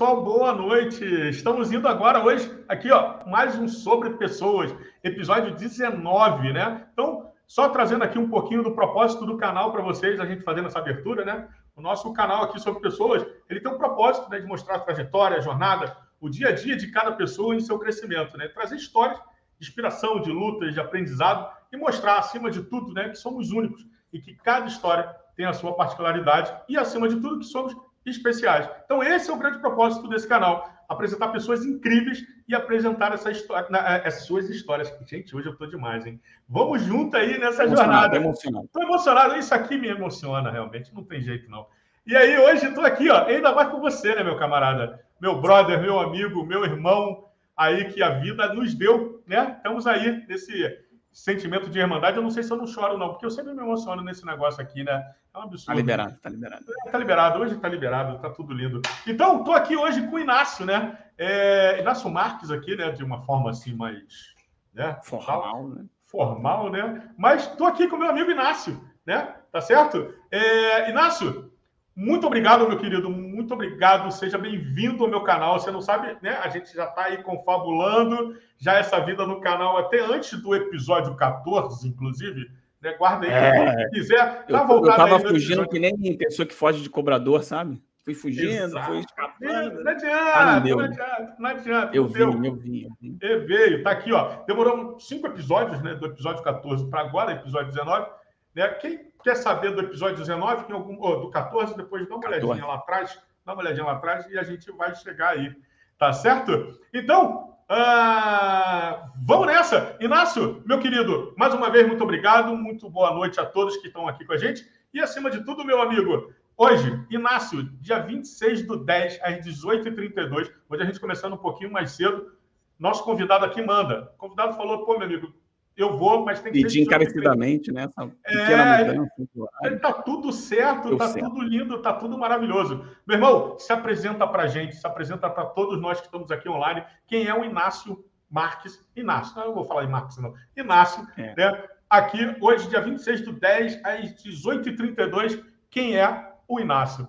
pessoal, boa noite. Estamos indo agora hoje aqui, ó, mais um sobre pessoas, episódio 19, né? Então, só trazendo aqui um pouquinho do propósito do canal para vocês, a gente fazendo essa abertura, né? O nosso canal aqui sobre pessoas, ele tem um propósito, né, de mostrar a trajetória, a jornada, o dia a dia de cada pessoa em seu crescimento, né? Trazer histórias de inspiração, de lutas, de aprendizado e mostrar acima de tudo, né, que somos únicos e que cada história tem a sua particularidade e acima de tudo que somos especiais. Então, esse é o grande propósito desse canal: apresentar pessoas incríveis e apresentar essa história, eh, essas suas histórias. Gente, hoje eu estou demais, hein? Vamos junto aí nessa jornada. Emocionado. Estou emocionado. Isso aqui me emociona, realmente. Não tem jeito, não. E aí, hoje estou aqui, ó, ainda mais com você, né, meu camarada? Meu brother, meu amigo, meu irmão, aí que a vida nos deu, né? Estamos aí nesse sentimento de irmandade. Eu não sei se eu não choro, não, porque eu sempre me emociono nesse negócio aqui, né? É um absurdo. Tá liberado, tá liberado. É, tá liberado, hoje tá liberado, tá tudo lindo. Então, tô aqui hoje com o Inácio, né? É, Inácio Marques aqui, né? De uma forma assim mais. Né? Formal, né? Formal, né? Mas tô aqui com meu amigo Inácio, né? Tá certo? É, Inácio, muito obrigado, meu querido. Muito obrigado. Seja bem-vindo ao meu canal. Você não sabe, né? A gente já está aí confabulando já essa vida no canal até antes do episódio 14, inclusive. Né? Guarda aí, é, quem quiser. Tá eu, eu tava fugindo que nem pessoa que foge de cobrador, sabe? Fui fugindo, Exato. fui escapando. Não adianta, ah, não, não, adianta, não adianta. Eu vi, eu vi, eu. E veio, tá aqui, ó. Demorou cinco episódios, né? Do episódio 14 para agora, episódio 19. Né? Quem quer saber do episódio 19, tem algum, oh, do 14, depois dá uma 14. olhadinha lá atrás, dá uma olhadinha lá atrás e a gente vai chegar aí. Tá certo? Então, ah, vamos nessa! Inácio, meu querido, mais uma vez, muito obrigado, muito boa noite a todos que estão aqui com a gente. E acima de tudo, meu amigo, hoje, Inácio, dia 26 do 10, às 18h32, hoje a gente começando um pouquinho mais cedo, nosso convidado aqui manda. O convidado falou, pô, meu amigo, eu vou, mas tem que Pedir encarecidamente, né? Essa é, mudança. Tá tudo certo, tá certo. tudo lindo, tá tudo maravilhoso. Meu irmão, se apresenta pra gente, se apresenta para todos nós que estamos aqui online. Quem é o Inácio Marques? Inácio, não, eu vou falar em Marques, não. Inácio, é. né? Aqui, hoje, dia 26 do 10, às 18h32, quem é o Inácio?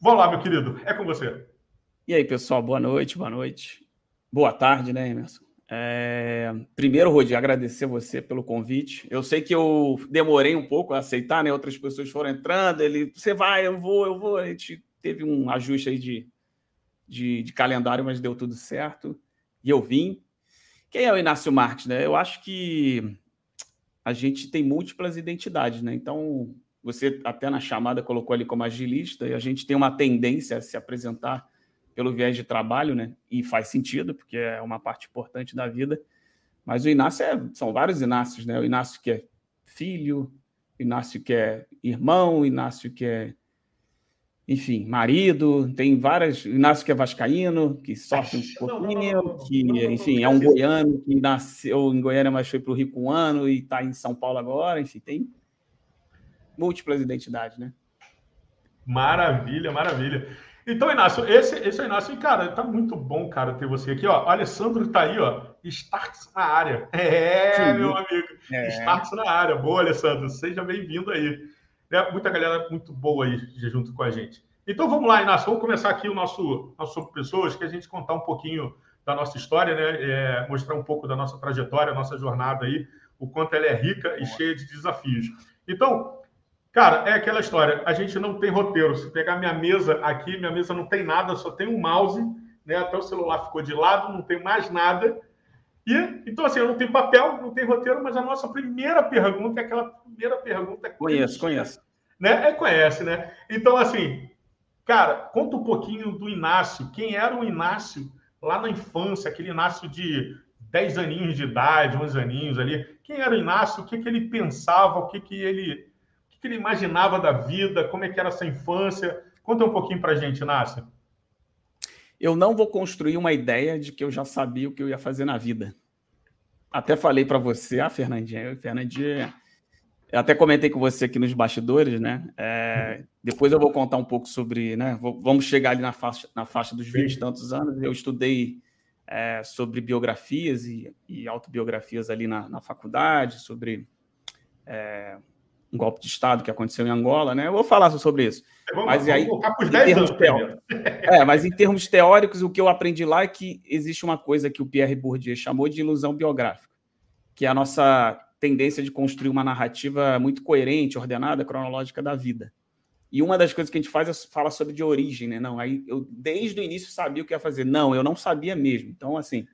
Vamos lá, meu querido, é com você. E aí, pessoal, boa noite, boa noite. Boa tarde, né, Emerson? É... Primeiro, Rodi, agradecer você pelo convite. Eu sei que eu demorei um pouco a aceitar, né? Outras pessoas foram entrando, ele, você vai, eu vou, eu vou. A gente teve um ajuste aí de, de, de calendário, mas deu tudo certo. E eu vim. Quem é o Inácio Marques, né? Eu acho que a gente tem múltiplas identidades, né? Então, você até na chamada colocou ali como agilista, e a gente tem uma tendência a se apresentar pelo viés de trabalho, né? E faz sentido, porque é uma parte importante da vida. Mas o Inácio é, são vários Inácios, né? O Inácio que é filho, o Inácio que é irmão, o Inácio que é, enfim, marido, tem várias. O Inácio que é vascaíno, que sofre um pouquinho, que, enfim, é um goiano que nasceu em Goiânia, mas foi para o Rio com um ano e está em São Paulo agora, enfim, tem múltiplas identidades, né? Maravilha, maravilha. Então, Inácio, esse, esse é o Inácio. E, cara, tá muito bom, cara, ter você aqui, ó. O Alessandro tá aí, ó. Starks na área. É, Sim. meu amigo. É. Starks na área. Boa, Alessandro. Seja bem-vindo aí. É, muita galera muito boa aí junto com a gente. Então, vamos lá, Inácio. Vamos começar aqui o nosso, nosso Sobre Pessoas, que a gente contar um pouquinho da nossa história, né? É, mostrar um pouco da nossa trajetória, nossa jornada aí, o quanto ela é rica e cheia de desafios. Então, Cara, é aquela história. A gente não tem roteiro. Se pegar minha mesa aqui, minha mesa não tem nada, só tem um mouse, né? Até o celular ficou de lado, não tem mais nada. E então assim, eu não tenho papel, não tem roteiro, mas a nossa primeira pergunta é aquela primeira pergunta. Conheço, conheço. Né? É, conhece, né? Então assim, cara, conta um pouquinho do Inácio. Quem era o Inácio lá na infância, aquele Inácio de 10 aninhos de idade, 11 aninhos ali. Quem era o Inácio? O que, que ele pensava? O que, que ele que ele imaginava da vida, como é que era essa infância. Conta um pouquinho para a gente, Inácio. Eu não vou construir uma ideia de que eu já sabia o que eu ia fazer na vida. Até falei para você, ah, Fernandinha, Fernandinha, eu até comentei com você aqui nos bastidores, né? É, depois eu vou contar um pouco sobre, né? Vamos chegar ali na faixa, na faixa dos 20 e tantos anos. Eu estudei é, sobre biografias e, e autobiografias ali na, na faculdade, sobre é, um golpe de Estado que aconteceu em Angola, né? Eu vou falar sobre isso. Vamos, mas vamos aí, em termos teóricos, é, mas em termos teóricos, o que eu aprendi lá é que existe uma coisa que o Pierre Bourdieu chamou de ilusão biográfica, que é a nossa tendência de construir uma narrativa muito coerente, ordenada, cronológica da vida. E uma das coisas que a gente faz é falar sobre de origem, né? Não, aí eu desde o início sabia o que ia fazer. Não, eu não sabia mesmo. Então, assim,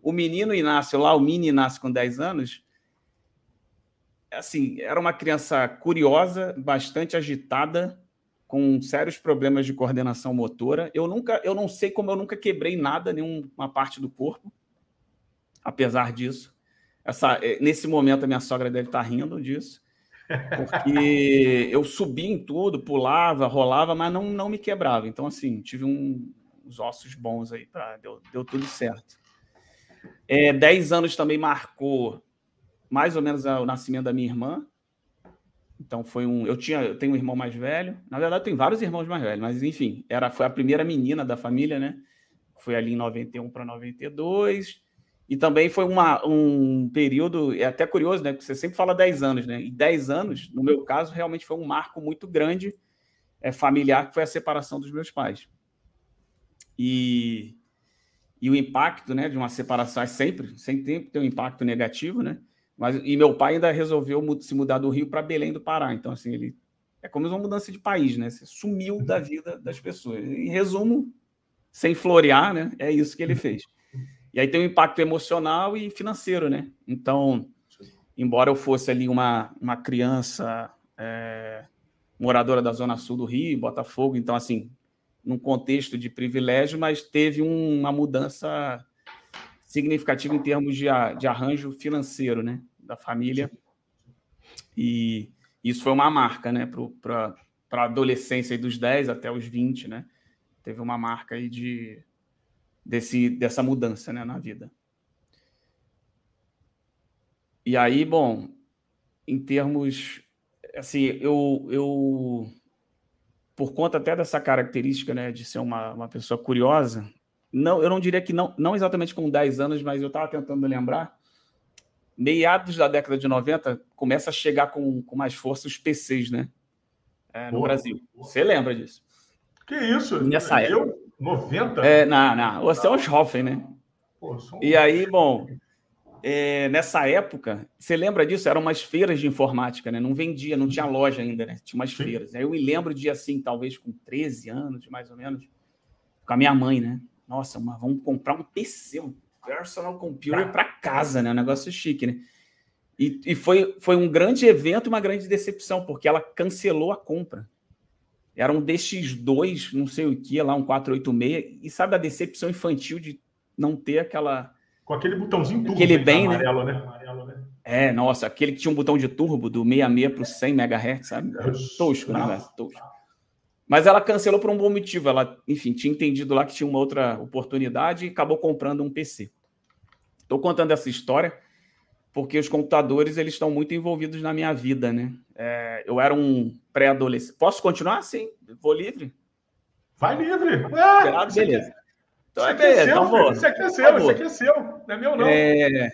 o menino Inácio lá, o mini Inácio com 10 anos, assim, era uma criança curiosa, bastante agitada, com sérios problemas de coordenação motora. Eu nunca, eu não sei como eu nunca quebrei nada, nenhuma parte do corpo, apesar disso. Essa, eh, nesse momento a minha sogra deve estar rindo disso, porque eu subia em tudo, pulava, rolava, mas não, não me quebrava. Então, assim, tive um, uns ossos bons aí, pra, deu, deu tudo certo. É, dez anos também marcou mais ou menos o nascimento da minha irmã. Então foi um. Eu tinha, eu tenho um irmão mais velho. Na verdade, tem vários irmãos mais velhos, mas enfim, era, foi a primeira menina da família, né? Foi ali em 91 para 92. E também foi uma, um período, é até curioso, né? Porque você sempre fala 10 anos, né? E 10 anos, no meu caso, realmente foi um marco muito grande é, familiar, que foi a separação dos meus pais. E, e o impacto né, de uma separação é sempre, sempre tem um impacto negativo, né? Mas, e meu pai ainda resolveu se mudar do Rio para Belém do Pará. Então, assim, ele é como uma mudança de país, né? Você sumiu da vida das pessoas. Em resumo, sem florear, né? É isso que ele fez. E aí tem um impacto emocional e financeiro, né? Então, embora eu fosse ali uma, uma criança é, moradora da Zona Sul do Rio, Botafogo, então, assim, num contexto de privilégio, mas teve um, uma mudança significativa em termos de, de arranjo financeiro, né? Da família. E isso foi uma marca, né, para a adolescência dos 10 até os 20, né? Teve uma marca aí de, desse, dessa mudança né, na vida. E aí, bom, em termos. Assim, eu, eu. Por conta até dessa característica, né, de ser uma, uma pessoa curiosa, não, eu não diria que não, não exatamente com 10 anos, mas eu estava tentando lembrar meados da década de 90, começa a chegar com, com mais força os PCs, né? É, no Brasil. Você lembra disso? Que isso? Nessa eu, época. 90? É, não, não. Você é um jovem, né? Um... E aí, bom, é, nessa época, você lembra disso? Eram umas feiras de informática, né? Não vendia, não tinha loja ainda, né? Tinha umas Sim. feiras. Aí eu me lembro de, assim, talvez com 13 anos, mais ou menos, com a minha mãe, né? Nossa, uma, vamos comprar um PC, um personal computer para casa, né? Um negócio chique, né? E, e, foi, foi um grande evento e uma grande decepção, porque ela cancelou a compra. Era um DX2, não sei o que, lá, um 486, e sabe a decepção infantil de não ter aquela. Com aquele botãozinho turbo aquele bem, né? amarelo, né? Amarelo, né? É, nossa, aquele que tinha um botão de turbo do 66 para o 100 MHz, sabe? Tosco, né? Tosco. Mas ela cancelou por um bom motivo. Ela, enfim, tinha entendido lá que tinha uma outra oportunidade e acabou comprando um PC. Estou contando essa história porque os computadores eles estão muito envolvidos na minha vida, né? É, eu era um pré-adolescente. Posso continuar? Sim, vou livre. Vai livre. Ah, beleza. Então é beleza. Então vou. Isso aqui é seu, isso aqui é seu. Não é meu, não. É,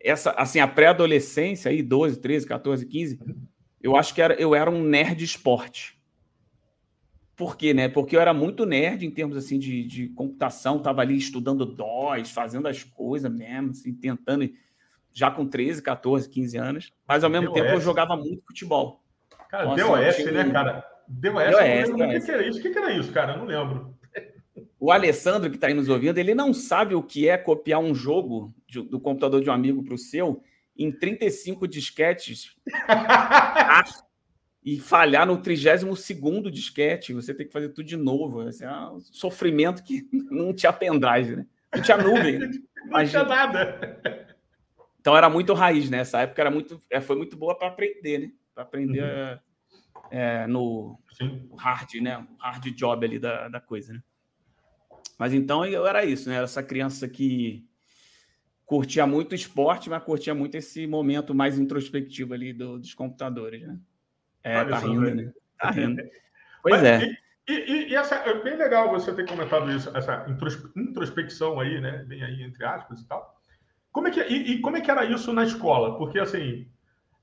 essa, assim, a pré-adolescência aí, 12, 13, 14, 15, eu acho que era, eu era um nerd esporte. Por quê, né? Porque eu era muito nerd em termos assim de, de computação, estava ali estudando DOS, fazendo as coisas mesmo, assim, tentando, já com 13, 14, 15 anos, mas ao mesmo DOS. tempo eu jogava muito futebol. Cara, Nossa, DOS, tinha... né, cara? DOS, DOS, eu não lembro o que era isso. O que era isso, cara? Eu não lembro. O Alessandro, que está aí nos ouvindo, ele não sabe o que é copiar um jogo de, do computador de um amigo para o seu em 35 disquetes e falhar no 32 disquete, você tem que fazer tudo de novo. Esse é um sofrimento que não tinha pendrive, né? Não tinha nuvem. Né? não tinha nada. Então era muito raiz, né? Essa época era muito, é, foi muito boa para aprender, né? Para aprender uhum. é, no hard, né? O hard job ali da, da coisa, né? Mas então eu era isso, né? Essa criança que curtia muito esporte, mas curtia muito esse momento mais introspectivo ali do, dos computadores, né? É, tá rindo, né? Tá rindo. Pois Mas, é. E, e, e, essa, é bem legal você ter comentado isso, essa introspecção aí, né? Bem aí, entre aspas e tal. Como é que, e, e como é que era isso na escola? Porque, assim,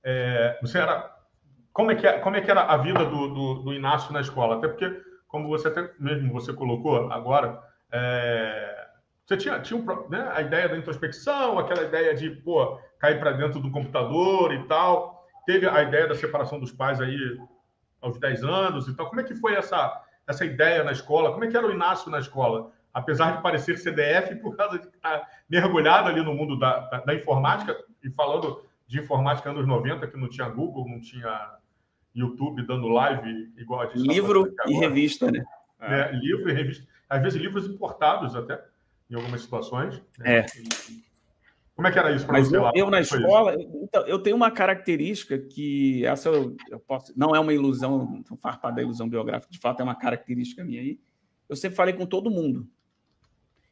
é, você era... como é que, como é que era a vida do, do, do, Inácio na escola? Até porque, como você até mesmo você colocou agora, é, você tinha, tinha um, né, a ideia da introspecção, aquela ideia de pô, cair para dentro do computador e tal. Teve a ideia da separação dos pais aí aos 10 anos e tal. Como é que foi essa, essa ideia na escola? Como é que era o Inácio na escola? Apesar de parecer CDF, por causa de estar mergulhado ali no mundo da, da, da informática, e falando de informática anos 90, que não tinha Google, não tinha YouTube dando live igual a gente tá Livro tá e revista, né? É, livro e revista. Às vezes livros importados até em algumas situações. Né? É. Como é que era isso para você eu, lá? Eu na escola, então, eu tenho uma característica que essa eu, eu posso, não é uma ilusão, faz parte da ilusão biográfica, de fato é uma característica minha aí. Eu sempre falei com todo mundo.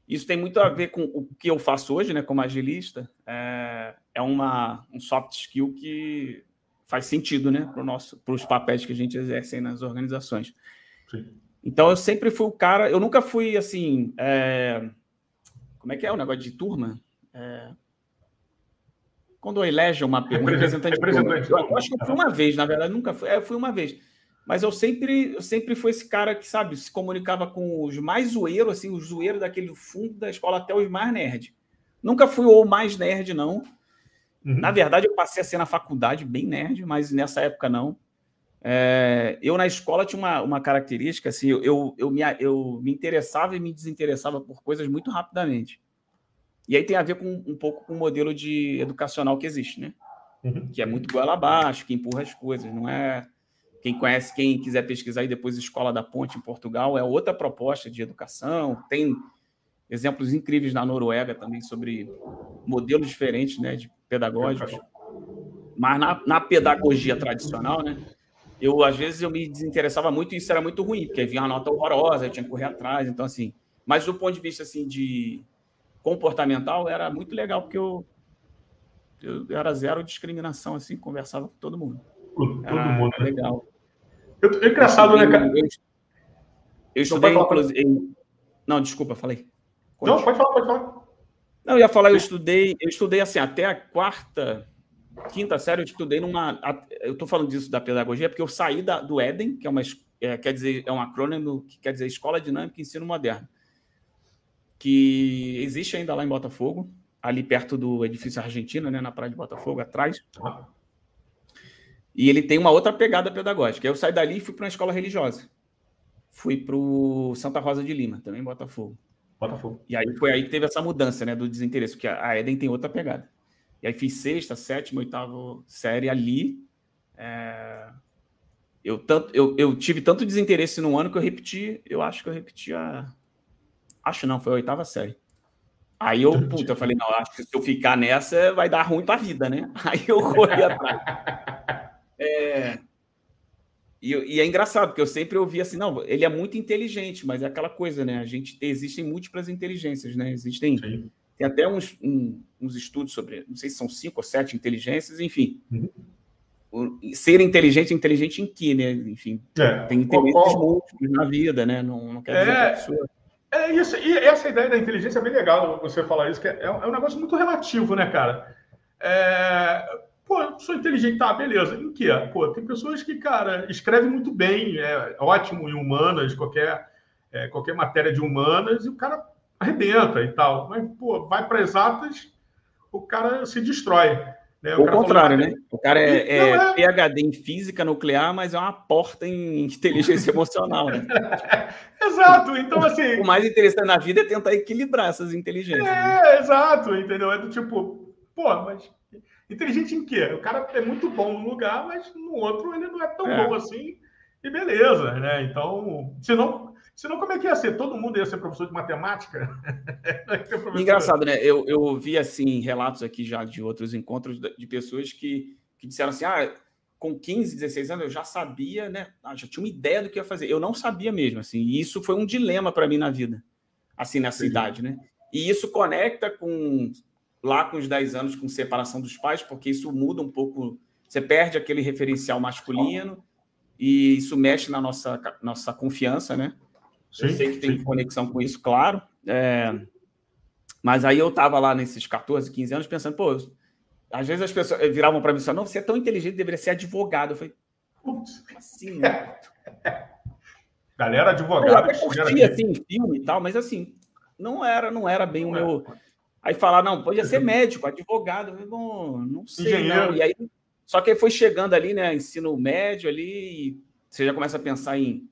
Isso tem muito a ver com o que eu faço hoje, né, como agilista. É, é uma, um soft skill que faz sentido, né, para nosso, para os papéis que a gente exerce nas organizações. Sim. Então eu sempre fui o cara, eu nunca fui assim, é, como é que é o negócio de turma? É... Quando elege uma um representante, representante eu, eu acho que eu fui uma vez, na verdade, nunca fui, é, fui uma vez. Mas eu sempre, eu sempre fui esse cara que, sabe, se comunicava com os mais zoeiros, assim, os zoeiros daquele fundo da escola até os mais nerd. Nunca fui o mais nerd, não. Uhum. Na verdade, eu passei a ser na faculdade bem nerd, mas nessa época não. É, eu na escola tinha uma, uma característica, assim, eu, eu, eu, me, eu me interessava e me desinteressava por coisas muito rapidamente. E aí tem a ver com um pouco com o modelo de educacional que existe, né? Uhum. Que é muito goela abaixo, que empurra as coisas, não é... Quem conhece, quem quiser pesquisar aí depois Escola da Ponte em Portugal, é outra proposta de educação. Tem exemplos incríveis na Noruega também sobre modelos diferentes, né, de pedagógicos. Mas na, na pedagogia tradicional, né, eu às vezes eu me desinteressava muito e isso era muito ruim, porque vinha uma nota horrorosa, eu tinha que correr atrás, então assim. Mas do ponto de vista assim de comportamental era muito legal porque eu eu era zero discriminação assim, conversava com todo mundo. Todo era mundo, né? legal. Eu, é engraçado, eu né, cara? Eu, eu estudei inclusive. Não, desculpa, falei. Conte. Não, pode falar, pode falar. Não, eu ia falar, eu estudei, eu estudei assim até a quarta quinta série eu estudei numa. Eu estou falando disso da pedagogia porque eu saí da, do Éden, que é uma é, quer dizer é um acrônimo que quer dizer Escola Dinâmica e Ensino Moderno, que existe ainda lá em Botafogo, ali perto do edifício Argentina, né, na praia de Botafogo, atrás. E ele tem uma outra pegada pedagógica. Eu saí dali e fui para uma escola religiosa. Fui para o Santa Rosa de Lima, também em Botafogo. Botafogo. E aí foi aí que teve essa mudança, né, do desinteresse, porque a Eden tem outra pegada. E aí fiz sexta, sétima, oitava série ali. É... Eu, tanto, eu, eu tive tanto desinteresse no ano que eu repeti, eu acho que eu repeti a. Acho não, foi a oitava série. Aí eu, puta, eu falei, não, acho que se eu ficar nessa vai dar ruim pra vida, né? Aí eu corri atrás. É... E, e, é engraçado, porque eu sempre ouvi assim, não, ele é muito inteligente, mas é aquela coisa, né? A gente existem múltiplas inteligências, né? Existem Sim. Tem até uns, um, uns estudos sobre, não sei se são cinco ou sete inteligências, enfim. Uhum. O, ser inteligente, inteligente em que, né? Enfim, é. tem inteligências múltiplos na vida, né? Não, não quer dizer é... que a pessoa... É isso, e essa ideia da inteligência é bem legal você falar isso, que é, é um negócio muito relativo, né, cara? É, pô, eu sou inteligente, tá, beleza. Em que? Pô, tem pessoas que, cara, escrevem muito bem, é ótimo em humanas, qualquer, é, qualquer matéria de humanas, e o cara arrebenta e tal. Mas, pô, vai para exatas, o cara se destrói. Né? O, o contrário, né? O cara é, é, é, PHD em física nuclear, mas é uma porta em inteligência emocional, né? exato. Então, assim. O mais interessante na vida é tentar equilibrar essas inteligências. É, né? exato, entendeu? É do tipo, pô, mas inteligente em quê? O cara é muito bom num lugar, mas no outro ele não é tão é. bom assim. E beleza, né? Então, se não, Senão, como é que ia ser? Todo mundo ia ser professor de matemática? professor... Engraçado, né? Eu, eu vi, assim, relatos aqui já de outros encontros de pessoas que, que disseram assim, ah, com 15, 16 anos eu já sabia, né? Ah, já tinha uma ideia do que ia fazer. Eu não sabia mesmo, assim. E isso foi um dilema para mim na vida, assim, nessa Sim. idade, né? E isso conecta com lá com os 10 anos, com separação dos pais, porque isso muda um pouco. Você perde aquele referencial masculino e isso mexe na nossa, nossa confiança, né? Sim, eu sei que tem sim. conexão com isso, claro. É, mas aí eu estava lá nesses 14, 15 anos pensando, pô, às vezes as pessoas viravam para mim e falavam, não, você é tão inteligente, deveria ser advogado. Eu falei, Assim, né? Galera advogada. Eu até curtia, assim, filme e tal, mas assim, não era, não era bem não o meu. Aí falar, não, podia ser médico, advogado. Bom, não sei, Engenheiro. não. E aí, só que aí foi chegando ali, né? Ensino médio ali, e você já começa a pensar em.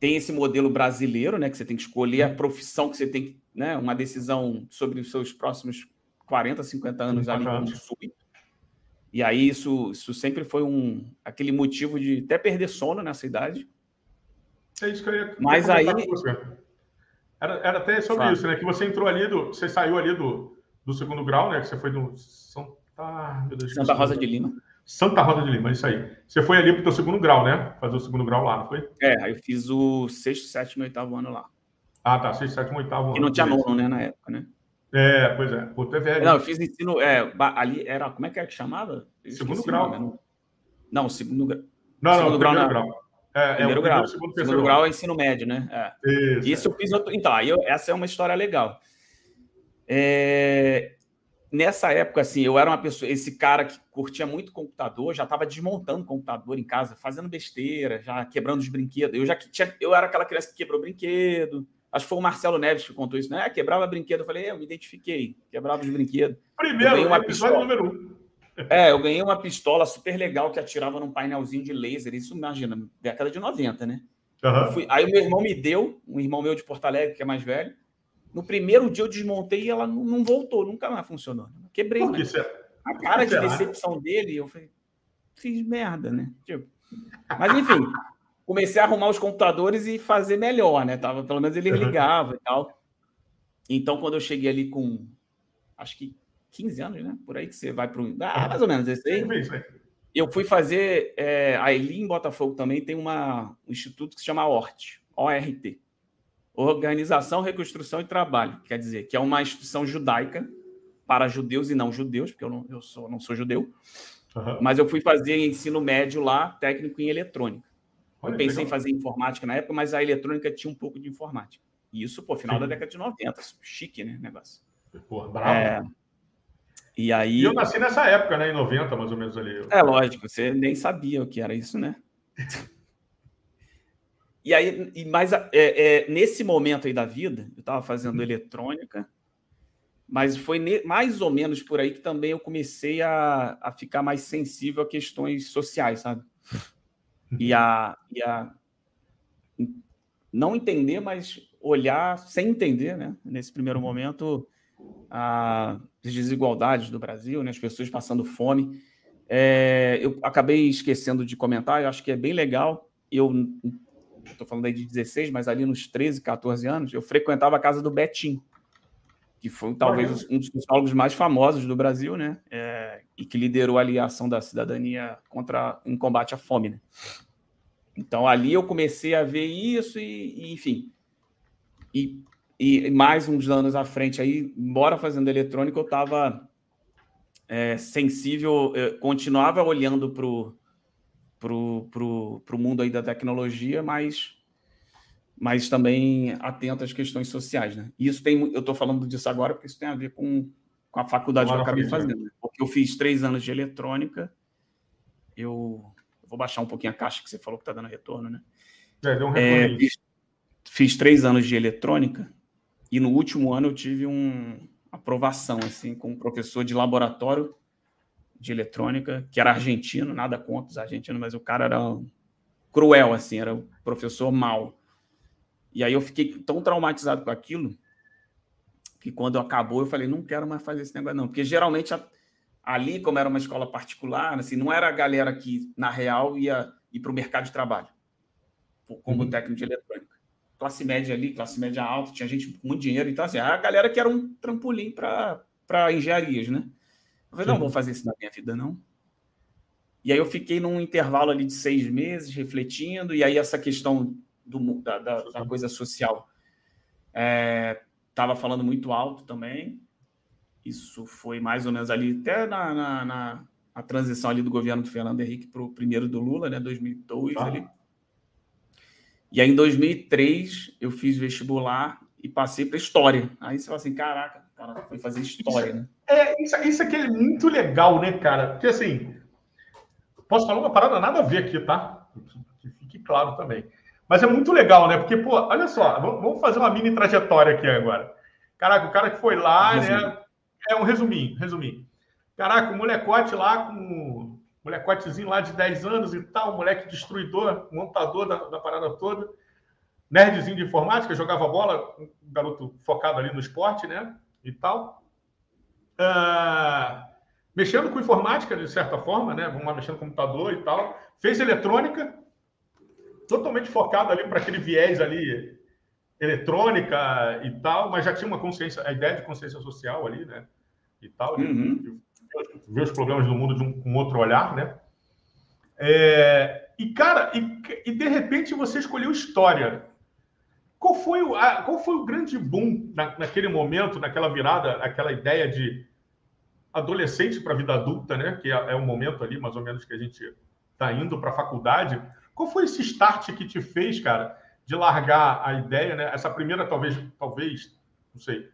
Tem esse modelo brasileiro, né? Que você tem que escolher a profissão que você tem que. Né, uma decisão sobre os seus próximos 40, 50 anos ali como sub. E aí isso, isso sempre foi um aquele motivo de até perder sono nessa idade. É isso que eu ia Mas aí era, era até sobre Fala. isso, né? Que você entrou ali do. Você saiu ali do, do segundo grau, né? Que você foi do Santa. Meu Deus, Santa Rosa de Lima. Santa Rosa de Lima, isso aí. Você foi ali para o teu segundo grau, né? Fazer o segundo grau lá, não foi? É, aí eu fiz o sexto, sétimo e oitavo ano lá. Ah, tá. Sexto, sétimo, oitavo ano. E não tinha nono, né, na época, né? É, pois é. Pô, é velho. Não, eu fiz ensino. É, ali era. Como é que é que chamava? Segundo grau. Não. não, segundo grau. Não, segundo não, grau, não. grau. É, primeiro é grau. Primeiro, segundo, segundo grau é ensino médio, né? É. Isso, Isso eu fiz. Outro... Então, aí eu... essa é uma história legal. É... Nessa época, assim, eu era uma pessoa, esse cara que curtia muito computador, já estava desmontando computador em casa, fazendo besteira, já quebrando os brinquedos. Eu já tinha, eu era aquela criança que quebrou brinquedo. Acho que foi o Marcelo Neves que contou isso, né? Ah, quebrava brinquedo. Eu falei, é, eu me identifiquei, quebrava os brinquedos. Primeiro, uma episódio número um. É, eu ganhei uma pistola super legal que atirava num painelzinho de laser. Isso, imagina, década de 90, né? Uhum. Fui, aí o meu irmão me deu, um irmão meu de Porto Alegre, que é mais velho. No primeiro dia eu desmontei e ela não, voltou, nunca mais funcionou. Quebrei, né? A cara de decepção dele, eu falei, fiz merda, né? Tipo, mas enfim, comecei a arrumar os computadores e fazer melhor, né? Tava, pelo menos ele ligava e tal. Então, quando eu cheguei ali com, acho que 15 anos, né? Por aí que você vai para o. Ah, mais ou menos esse aí. Eu fui fazer. É, ali em Botafogo também tem uma, um instituto que se chama ORT, ORT Organização, Reconstrução e Trabalho. Quer dizer, que é uma instituição judaica para judeus e não judeus, porque eu não, eu sou, não sou judeu. Uhum. Mas eu fui fazer ensino médio lá, técnico em eletrônica. Olha, eu pensei em fazer informática na época, mas a eletrônica tinha um pouco de informática. E isso, pô, final Sim. da década de 90. Chique, né? Negócio. Pô, bravo. É, e aí. E eu nasci nessa época, né? Em 90, mais ou menos ali. É lógico, você nem sabia o que era isso, né? e aí, e mais é, é, nesse momento aí da vida, eu estava fazendo uhum. eletrônica, mas foi ne, mais ou menos por aí que também eu comecei a, a ficar mais sensível a questões sociais, sabe? E a, e a não entender, mas olhar sem entender, né? Nesse primeiro momento, a as desigualdades do Brasil, né, as pessoas passando fome. É, eu acabei esquecendo de comentar, eu acho que é bem legal. Eu estou falando aí de 16, mas ali nos 13, 14 anos, eu frequentava a casa do Betim, que foi talvez um dos psicólogos mais famosos do Brasil, né? É, e que liderou ali a ação da cidadania contra em combate à fome. Né? Então ali eu comecei a ver isso e, e enfim. E e mais uns anos à frente aí, embora fazendo eletrônica, eu estava é, sensível, eu continuava olhando para o pro, pro, pro mundo aí da tecnologia, mas, mas também atento às questões sociais. Né? E isso tem, eu estou falando disso agora porque isso tem a ver com, com a faculdade que eu acabei fazendo. Né? Porque eu fiz três anos de eletrônica, eu, eu vou baixar um pouquinho a caixa que você falou que está dando retorno, né? É, deu um retorno é, fiz, fiz três anos de eletrônica e no último ano eu tive uma aprovação assim com um professor de laboratório de eletrônica, que era argentino, nada contra os argentinos, mas o cara era cruel assim, era um professor mau. E aí eu fiquei tão traumatizado com aquilo que quando acabou eu falei, não quero mais fazer esse negócio não, porque geralmente ali, como era uma escola particular, assim, não era a galera que na real ia ir para o mercado de trabalho como uhum. técnico de eletrônica classe média ali, classe média alta, tinha gente com muito dinheiro. Então, assim, a galera que era um trampolim para engenharias, né? Eu falei, não vou fazer isso na minha vida, não. E aí eu fiquei num intervalo ali de seis meses, refletindo, e aí essa questão do, da, da, da coisa social estava é, falando muito alto também. Isso foi mais ou menos ali, até na, na, na a transição ali do governo do Fernando Henrique para o primeiro do Lula, né, 2002 ah. ali. E aí, em 2003, eu fiz vestibular e passei para História. Aí você fala assim, caraca, cara, foi fazer História, né? É, isso, isso aqui é muito legal, né, cara? Porque, assim, posso falar uma parada nada a ver aqui, tá? Que fique claro também. Mas é muito legal, né? Porque, pô, olha só, vamos fazer uma mini trajetória aqui agora. Caraca, o cara que foi lá, né? É um resuminho, resuminho. Caraca, o molecote lá com. Molecotezinho lá de 10 anos e tal, moleque destruidor, montador da, da parada toda. Nerdzinho de informática, jogava bola, um garoto focado ali no esporte, né? E tal. Uh, mexendo com informática, de certa forma, né? Vamos lá, mexendo com computador e tal. Fez eletrônica, totalmente focado ali para aquele viés ali eletrônica e tal, mas já tinha uma consciência, a ideia de consciência social ali, né? E tal, uhum. de, de ver os problemas do mundo de um, com outro olhar, né? É, e, cara, e, e, de repente você escolheu história. Qual foi o, a, qual foi o grande boom na, naquele momento, naquela virada, aquela ideia de adolescente para a vida adulta, né? Que é, é o momento ali, mais ou menos, que a gente está indo para a faculdade. Qual foi esse start que te fez, cara, de largar a ideia, né? Essa primeira, talvez, talvez, não sei,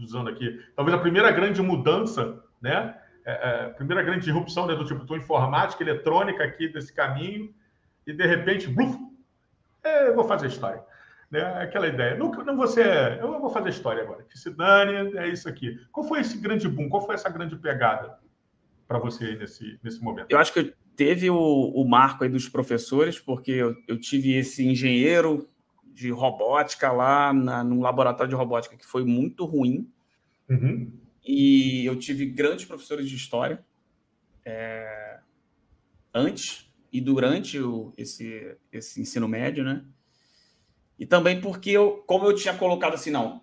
usando aqui, talvez a primeira grande mudança, né? É, é, primeira grande disrupção, né? Do tipo, tô informática, eletrônica aqui desse caminho, e de repente, bluf, é, vou fazer história. Né? Aquela ideia. Não, não você, eu vou fazer história agora. Que se dane, é isso aqui. Qual foi esse grande boom? Qual foi essa grande pegada para você nesse, nesse momento? Eu acho que teve o, o marco aí dos professores, porque eu, eu tive esse engenheiro de robótica lá na, num laboratório de robótica que foi muito ruim. Uhum. E eu tive grandes professores de história é, antes e durante o, esse, esse ensino médio, né? E também porque eu, como eu tinha colocado assim, não,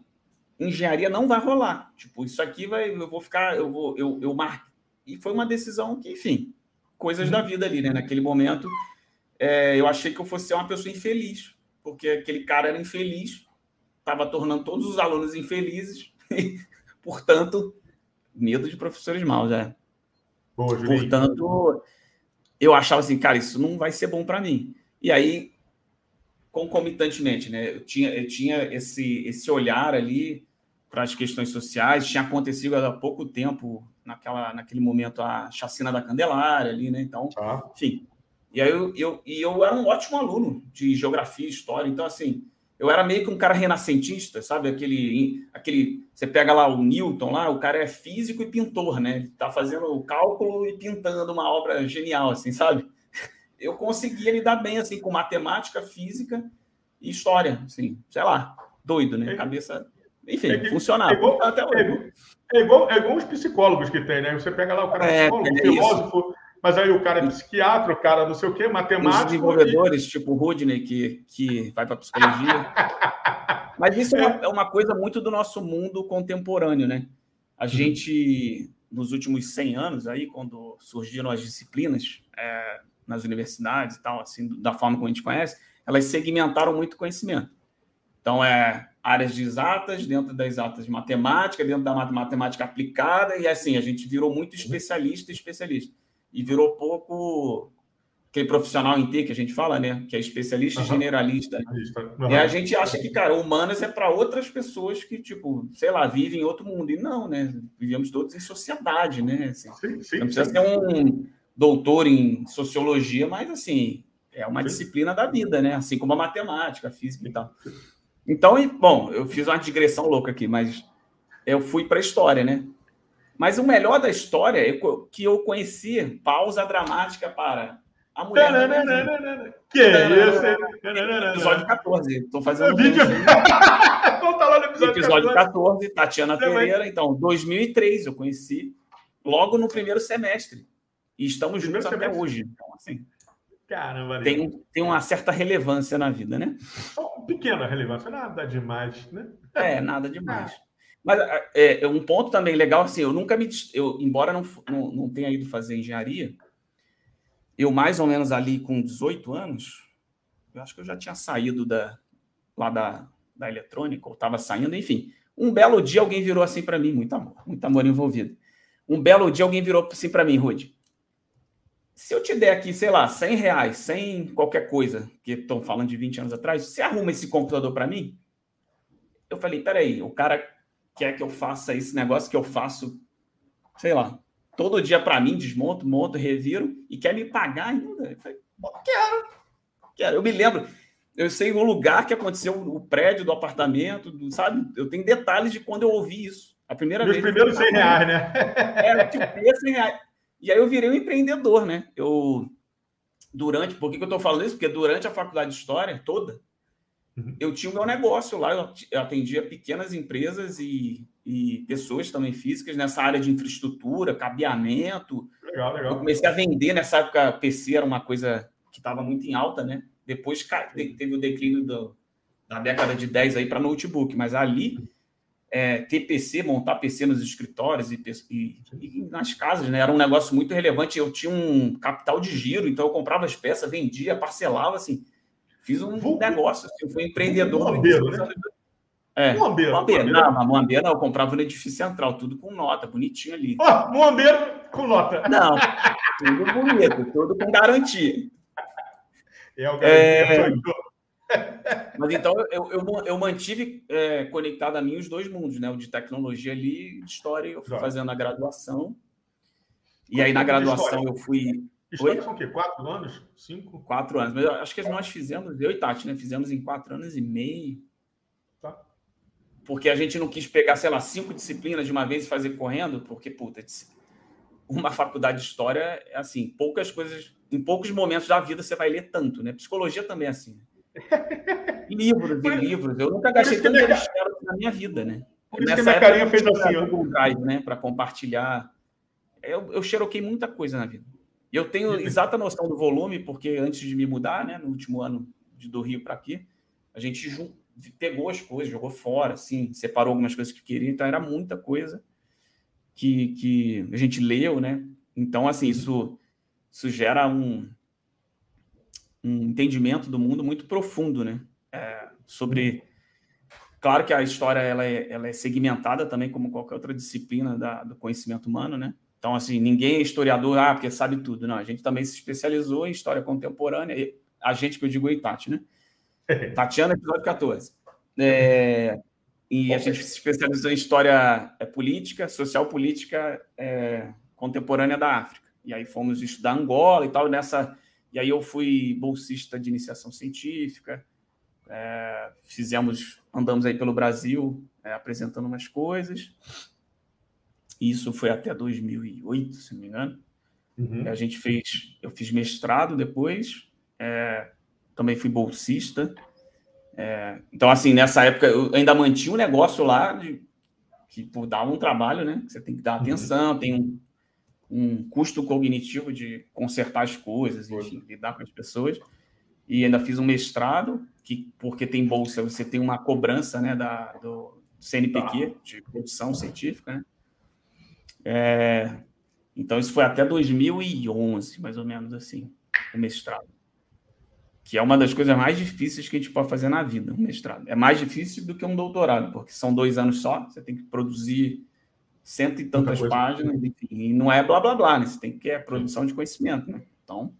engenharia não vai rolar. Tipo, isso aqui vai, eu vou ficar, eu vou, eu, eu marco. E foi uma decisão que, enfim, coisas da vida ali, né? Naquele momento, é, eu achei que eu fosse ser uma pessoa infeliz, porque aquele cara era infeliz, estava tornando todos os alunos infelizes, e, portanto, medo de professores maus, é. Boa, portanto, eu achava assim, cara, isso não vai ser bom para mim. E aí, concomitantemente, né? Eu tinha, eu tinha esse, esse olhar ali para as questões sociais, tinha acontecido há pouco tempo naquela, naquele momento a chacina da Candelária ali, né? Então, ah. enfim. E aí eu, eu, e eu era um ótimo aluno de geografia e história, então assim, eu era meio que um cara renascentista, sabe? Aquele, aquele, você pega lá o Newton lá, o cara é físico e pintor, né? Ele tá fazendo o cálculo e pintando uma obra genial, assim, sabe? Eu conseguia lidar bem assim com matemática, física e história, assim, sei lá, doido, né? Cabeça enfim, é, funcionava. É igual, até hoje. É, igual, é igual os psicólogos que tem, né? Você pega lá o cara é, psicólogo, é filósofo, mas aí o cara é psiquiatra, o cara não sei o quê, matemático. Os desenvolvedores, e... tipo o Rudney, que, que vai para psicologia. mas isso é uma, é uma coisa muito do nosso mundo contemporâneo, né? A uhum. gente, nos últimos 100 anos, aí, quando surgiram as disciplinas é, nas universidades e tal, assim, da forma como a gente conhece, elas segmentaram muito conhecimento. Então, é áreas de exatas, dentro das exatas de matemática, dentro da matemática aplicada, e assim, a gente virou muito especialista especialista. E virou pouco aquele profissional em T que a gente fala, né? Que é especialista uhum. generalista. Uhum. E a gente acha que, cara, humanas é para outras pessoas que, tipo, sei lá, vivem em outro mundo. E não, né? Vivemos todos em sociedade, né? Assim, sim, sim, não precisa sim. ser um doutor em sociologia, mas, assim, é uma disciplina da vida, né? Assim como a matemática, a física e tal. Então, bom, eu fiz uma digressão louca aqui, mas eu fui para a história, né? Mas o melhor da história é que eu conheci pausa dramática para a mulher. que é isso? Episódio 14. Estou fazendo. Vídeo. então tá lá no episódio, episódio 14. 14 Tatiana Pereira. Então, 2003 eu conheci logo no primeiro semestre. E estamos juntos até hoje. Então, assim. Caramba, tem, tem uma certa relevância na vida, né? Pequena relevância, nada demais, né? É, nada demais. Ah. Mas é, é, um ponto também legal, assim, eu nunca me. Eu, embora não, não, não tenha ido fazer engenharia, eu mais ou menos ali com 18 anos, eu acho que eu já tinha saído da, lá da, da eletrônica, ou estava saindo, enfim. Um belo dia alguém virou assim para mim, muito amor, muito amor envolvido. Um belo dia alguém virou assim para mim, Rude se eu te der aqui, sei lá, 100 reais, sem qualquer coisa, que estão falando de 20 anos atrás, você arruma esse computador para mim? Eu falei, peraí, o cara quer que eu faça esse negócio que eu faço, sei lá, todo dia para mim, desmonto, monto, reviro, e quer me pagar ainda. Eu falei, quero, quero. Eu me lembro, eu sei o lugar que aconteceu, o prédio do apartamento, do, sabe? Eu tenho detalhes de quando eu ouvi isso. A primeira Os vez. Os primeiros 100 reais, né? Era tipo 100 reais. E aí eu virei um empreendedor, né? Eu, durante, por que, que eu estou falando isso? Porque durante a faculdade de História toda, uhum. eu tinha o meu negócio lá, eu atendia pequenas empresas e, e pessoas também físicas nessa área de infraestrutura, cabeamento. Legal, legal. Eu comecei a vender, nessa época, PC era uma coisa que estava muito em alta, né? Depois teve o declínio do, da década de 10 aí para notebook, mas ali é, ter PC, montar PC nos escritórios e, e, e, nas casas, né? Era um negócio muito relevante. Eu tinha um capital de giro, então eu comprava as peças, vendia, parcelava, assim. Fiz um Vou... negócio, assim, eu fui empreendedor. Moambeiro, né? É, Moambeiro. Moambeiro. Não, mas Moambeiro eu comprava no edifício central, tudo com nota, bonitinho ali. Oh, Moambeiro com nota. Não, tudo bonito, tudo com garantia. É, o é... Mas então eu, eu, eu mantive é, conectado a mim os dois mundos, né? O de tecnologia ali, de história, eu fui fazendo a graduação. E aí na graduação eu fui. História são o quê? Quatro anos? Cinco? Quatro anos. Mas acho que nós fizemos, eu e Tati, né? Fizemos em quatro anos e meio. Tá. Porque a gente não quis pegar, sei lá, cinco disciplinas de uma vez e fazer correndo, porque, puta, uma faculdade de história é assim, poucas coisas, em poucos momentos da vida você vai ler tanto, né? Psicologia também é assim. Livros e livros. Eu nunca gastei tanto dinheiro minha... na minha vida, né? Por isso Nessa que minha carinha fez assim, ó. Drive, né? Para compartilhar. Eu, eu xeroquei muita coisa na vida. E eu tenho exata noção do volume, porque antes de me mudar, né, no último ano de, do Rio para aqui, a gente pegou as coisas, jogou fora, assim, separou algumas coisas que queria, então era muita coisa que, que a gente leu, né? Então, assim, isso, isso gera um, um entendimento do mundo muito profundo, né? É, sobre. Claro que a história ela é, ela é segmentada também, como qualquer outra disciplina da, do conhecimento humano, né? Então, assim, ninguém é historiador, ah, porque sabe tudo. Não, a gente também se especializou em história contemporânea. E a gente, que eu digo, é Tati, né? Tatiana, episódio 14. É, e a gente se especializou em história é, política, social política é, contemporânea da África. E aí fomos estudar Angola e tal, nessa e aí eu fui bolsista de iniciação científica, é, fizemos, andamos aí pelo Brasil é, apresentando umas coisas. Isso foi até 2008, se não me engano. Uhum. A gente fez, eu fiz mestrado depois, é, também fui bolsista. É, então, assim, nessa época eu ainda mantinha um negócio lá de, que dá um trabalho, né? Você tem que dar uhum. atenção, uhum. tem um, um custo cognitivo de consertar as coisas, enfim, lidar com as pessoas. E ainda fiz um mestrado, que porque tem bolsa, você tem uma cobrança né, da, do CNPq, tá. de produção científica. Né? É, então, isso foi até 2011, mais ou menos assim, o mestrado. Que é uma das coisas mais difíceis que a gente pode fazer na vida, um mestrado. É mais difícil do que um doutorado, porque são dois anos só, você tem que produzir cento e tantas páginas, enfim, e não é blá blá blá, né? Você tem que é produção de conhecimento, né? Então,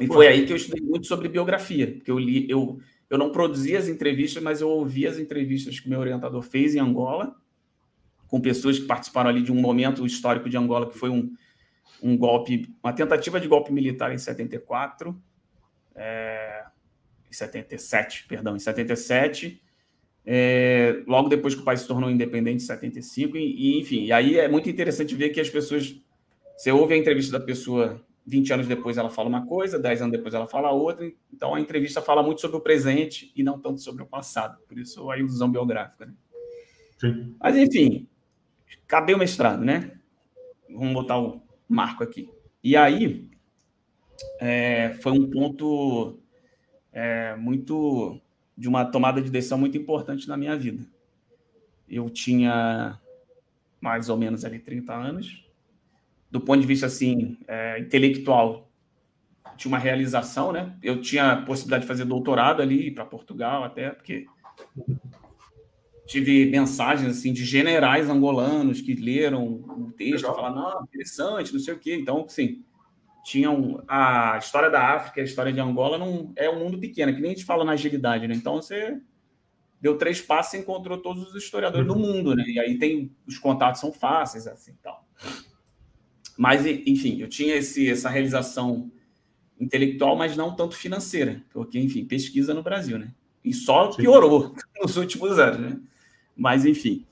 e foi aí que eu estudei muito sobre biografia, porque eu li, eu, eu não produzia as entrevistas, mas eu ouvi as entrevistas que meu orientador fez em Angola, com pessoas que participaram ali de um momento histórico de Angola, que foi um, um golpe, uma tentativa de golpe militar em 74, é, em 77, perdão, em 77, é, logo depois que o país se tornou independente, em 75, e, e, enfim, e aí é muito interessante ver que as pessoas. Você ouve a entrevista da pessoa 20 anos depois ela fala uma coisa, 10 anos depois ela fala outra, então a entrevista fala muito sobre o presente e não tanto sobre o passado, por isso a ilusão biográfica. Né? Sim. Mas enfim, cadê o mestrado, né? Vamos botar o marco aqui. E aí, é, foi um ponto é, muito de uma tomada de decisão muito importante na minha vida. Eu tinha mais ou menos ali 30 anos. Do ponto de vista assim, é, intelectual, tinha uma realização, né? Eu tinha a possibilidade de fazer doutorado ali para Portugal até, porque tive mensagens assim de generais angolanos que leram o texto, falaram, não, interessante, não sei o quê. Então, assim, tinham a história da África, a história de Angola não é um mundo pequeno, que nem a gente fala na agilidade, né? Então você deu três passos e encontrou todos os historiadores do mundo, né? E aí tem os contatos são fáceis assim, tal. Mas, enfim, eu tinha esse, essa realização intelectual, mas não tanto financeira, porque, enfim, pesquisa no Brasil, né? E só piorou nos últimos anos, né? Mas, enfim.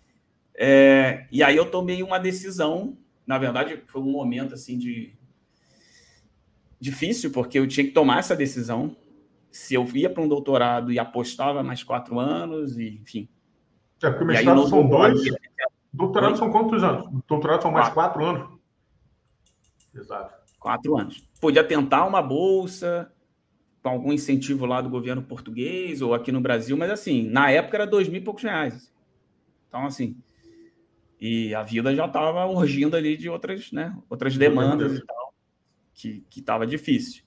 É, e aí eu tomei uma decisão, na verdade, foi um momento, assim, de... Difícil, porque eu tinha que tomar essa decisão, se eu ia para um doutorado e apostava mais quatro anos, e, enfim. É, porque o mestrado são dois, doutorado são quantos anos? Doutorado são mais quatro, quatro anos. Exato. Quatro anos. Podia tentar uma bolsa, com algum incentivo lá do governo português ou aqui no Brasil, mas assim, na época era dois mil e poucos reais. Então, assim, e a vida já estava urgindo ali de outras, né, outras demandas e tal, que estava difícil.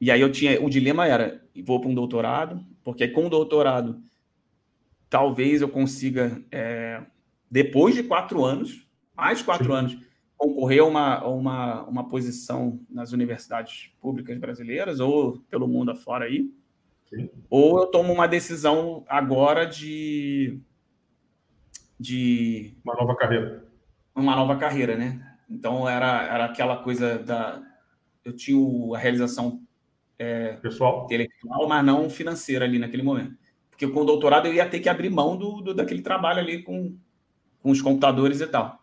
E aí eu tinha, o dilema era, vou para um doutorado, porque com o doutorado, talvez eu consiga, é, depois de quatro anos, mais quatro Sim. anos, concorrer a uma, uma, uma posição nas universidades públicas brasileiras ou pelo mundo afora aí, Sim. ou eu tomo uma decisão agora de, de... Uma nova carreira. Uma nova carreira, né? Então, era, era aquela coisa da... Eu tinha a realização é, pessoal intelectual, mas não financeira ali naquele momento. Porque com o doutorado eu ia ter que abrir mão do, do daquele trabalho ali com, com os computadores e tal.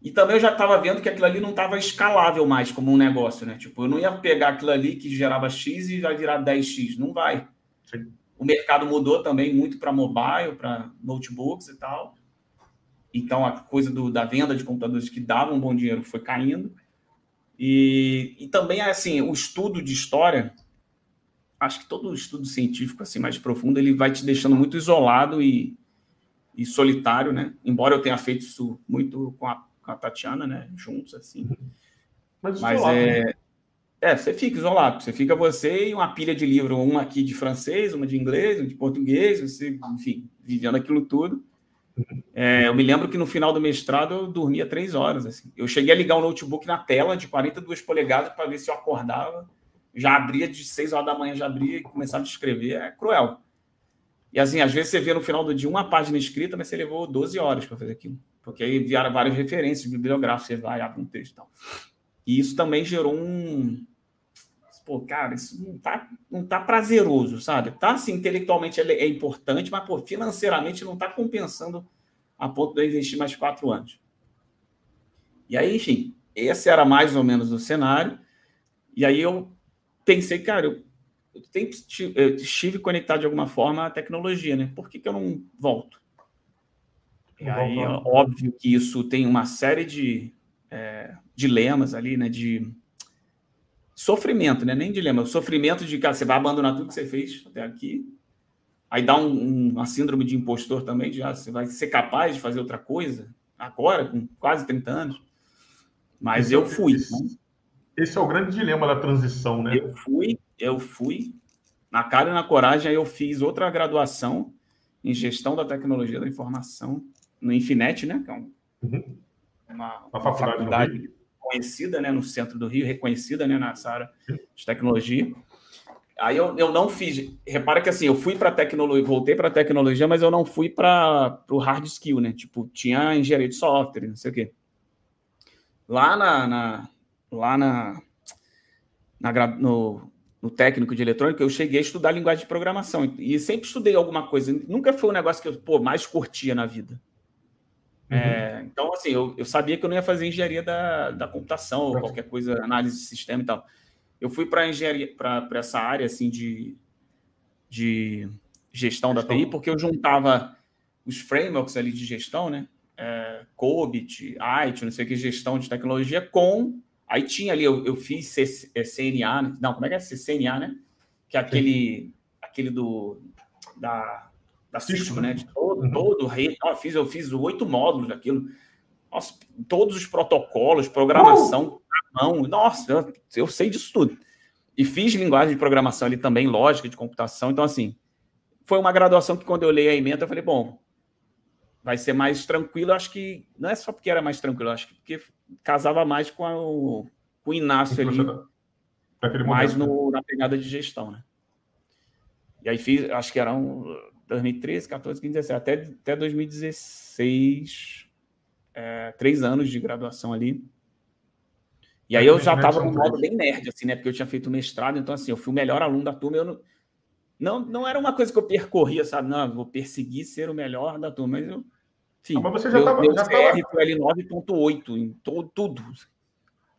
E também eu já estava vendo que aquilo ali não estava escalável mais como um negócio, né? Tipo, eu não ia pegar aquilo ali que gerava X e vai virar 10X. Não vai. Sim. O mercado mudou também muito para mobile, para notebooks e tal. Então, a coisa do, da venda de computadores que davam bom dinheiro foi caindo. E, e também, assim, o estudo de história, acho que todo estudo científico assim mais profundo, ele vai te deixando muito isolado e, e solitário, né? Embora eu tenha feito isso muito com a com a Tatiana, né? Juntos, assim. Mas, Mas isolado, é. Né? É, você fica isolado. Você fica você e uma pilha de livro, uma aqui de francês, uma de inglês, uma de português, você, enfim, vivendo aquilo tudo. É, eu me lembro que no final do mestrado eu dormia três horas. Assim. Eu cheguei a ligar o notebook na tela de 42 polegadas para ver se eu acordava. Já abria de 6 horas da manhã, já abria e começava a escrever. É cruel. E assim, às vezes você vê no final do dia uma página escrita, mas você levou 12 horas para fazer aquilo porque aí vieram várias referências bibliográficas, você vai, abre um texto e tal. E isso também gerou um. Pô, cara, isso não tá, não tá prazeroso, sabe? Tá, assim, intelectualmente é importante, mas, pô, financeiramente não tá compensando a ponto de eu investir mais quatro anos. E aí, enfim, esse era mais ou menos o cenário. E aí eu pensei, cara, eu, eu, eu estive conectado de alguma forma à tecnologia, né? Por que, que eu não volto? E aí, óbvio que isso tem uma série de é, dilemas ali, né? De sofrimento, né? Nem dilema, o sofrimento de, cara, você vai abandonar tudo que você fez até aqui. Aí dá um, um, uma síndrome de impostor também, já ah, você vai ser capaz de fazer outra coisa agora, com quase 30 anos. Mas esse eu é fui. Esse, né? esse é o grande dilema da transição, né? Eu fui, eu fui. Na cara e na coragem, aí eu fiz outra graduação em gestão da tecnologia da informação no Infinet, né? Que é um, uhum. uma, uma, faculdade, faculdade conhecida né, no centro do Rio, reconhecida né, nessa área de tecnologia. Aí eu, eu não fiz. Repara que assim, eu fui para tecnologia, voltei para tecnologia, mas eu não fui para o hard skill, né? Tipo, tinha engenharia de software, não sei o quê. Lá na, na lá na, na no, no técnico de eletrônica, eu cheguei a estudar linguagem de programação e sempre estudei alguma coisa. Nunca foi um negócio que eu pô, mais curtia na vida. Uhum. É, então, assim, eu, eu sabia que eu não ia fazer engenharia da, da computação ou qualquer coisa, análise de sistema e tal. Eu fui para engenharia, para essa área assim de, de gestão, gestão, da TI, porque eu juntava os frameworks ali de gestão, né? É, COBIT, IT, não sei o que, gestão de tecnologia, com. Aí tinha ali, eu, eu fiz C, CNA, né? não, como é que é? CNA, né? Que é aquele, aquele do. Da, da Cisco, né? De todo, uhum. todo rei. Eu fiz, eu fiz oito módulos daquilo. Nossa, todos os protocolos, programação, mão. Nossa, eu, eu sei disso tudo. E fiz linguagem de programação ali também, lógica de computação. Então, assim, foi uma graduação que quando eu olhei a emenda, eu falei, bom, vai ser mais tranquilo. Acho que não é só porque era mais tranquilo, acho que porque casava mais com, a, o, com o Inácio ali, mais no, na pegada de gestão, né? E aí fiz, acho que eram 2013, 14, 15, 17, até, até 2016. é, três anos de graduação ali. E aí eu já estava no modo bem nerd, assim, né? Porque eu tinha feito mestrado, então assim, eu fui o melhor aluno da turma. Eu não, não, não era uma coisa que eu percorria, sabe? Não, vou perseguir ser o melhor da turma, mas eu. Enfim, ah, mas você já estava. Meu, meu CR tava... foi ali 9,8 em todo, tudo.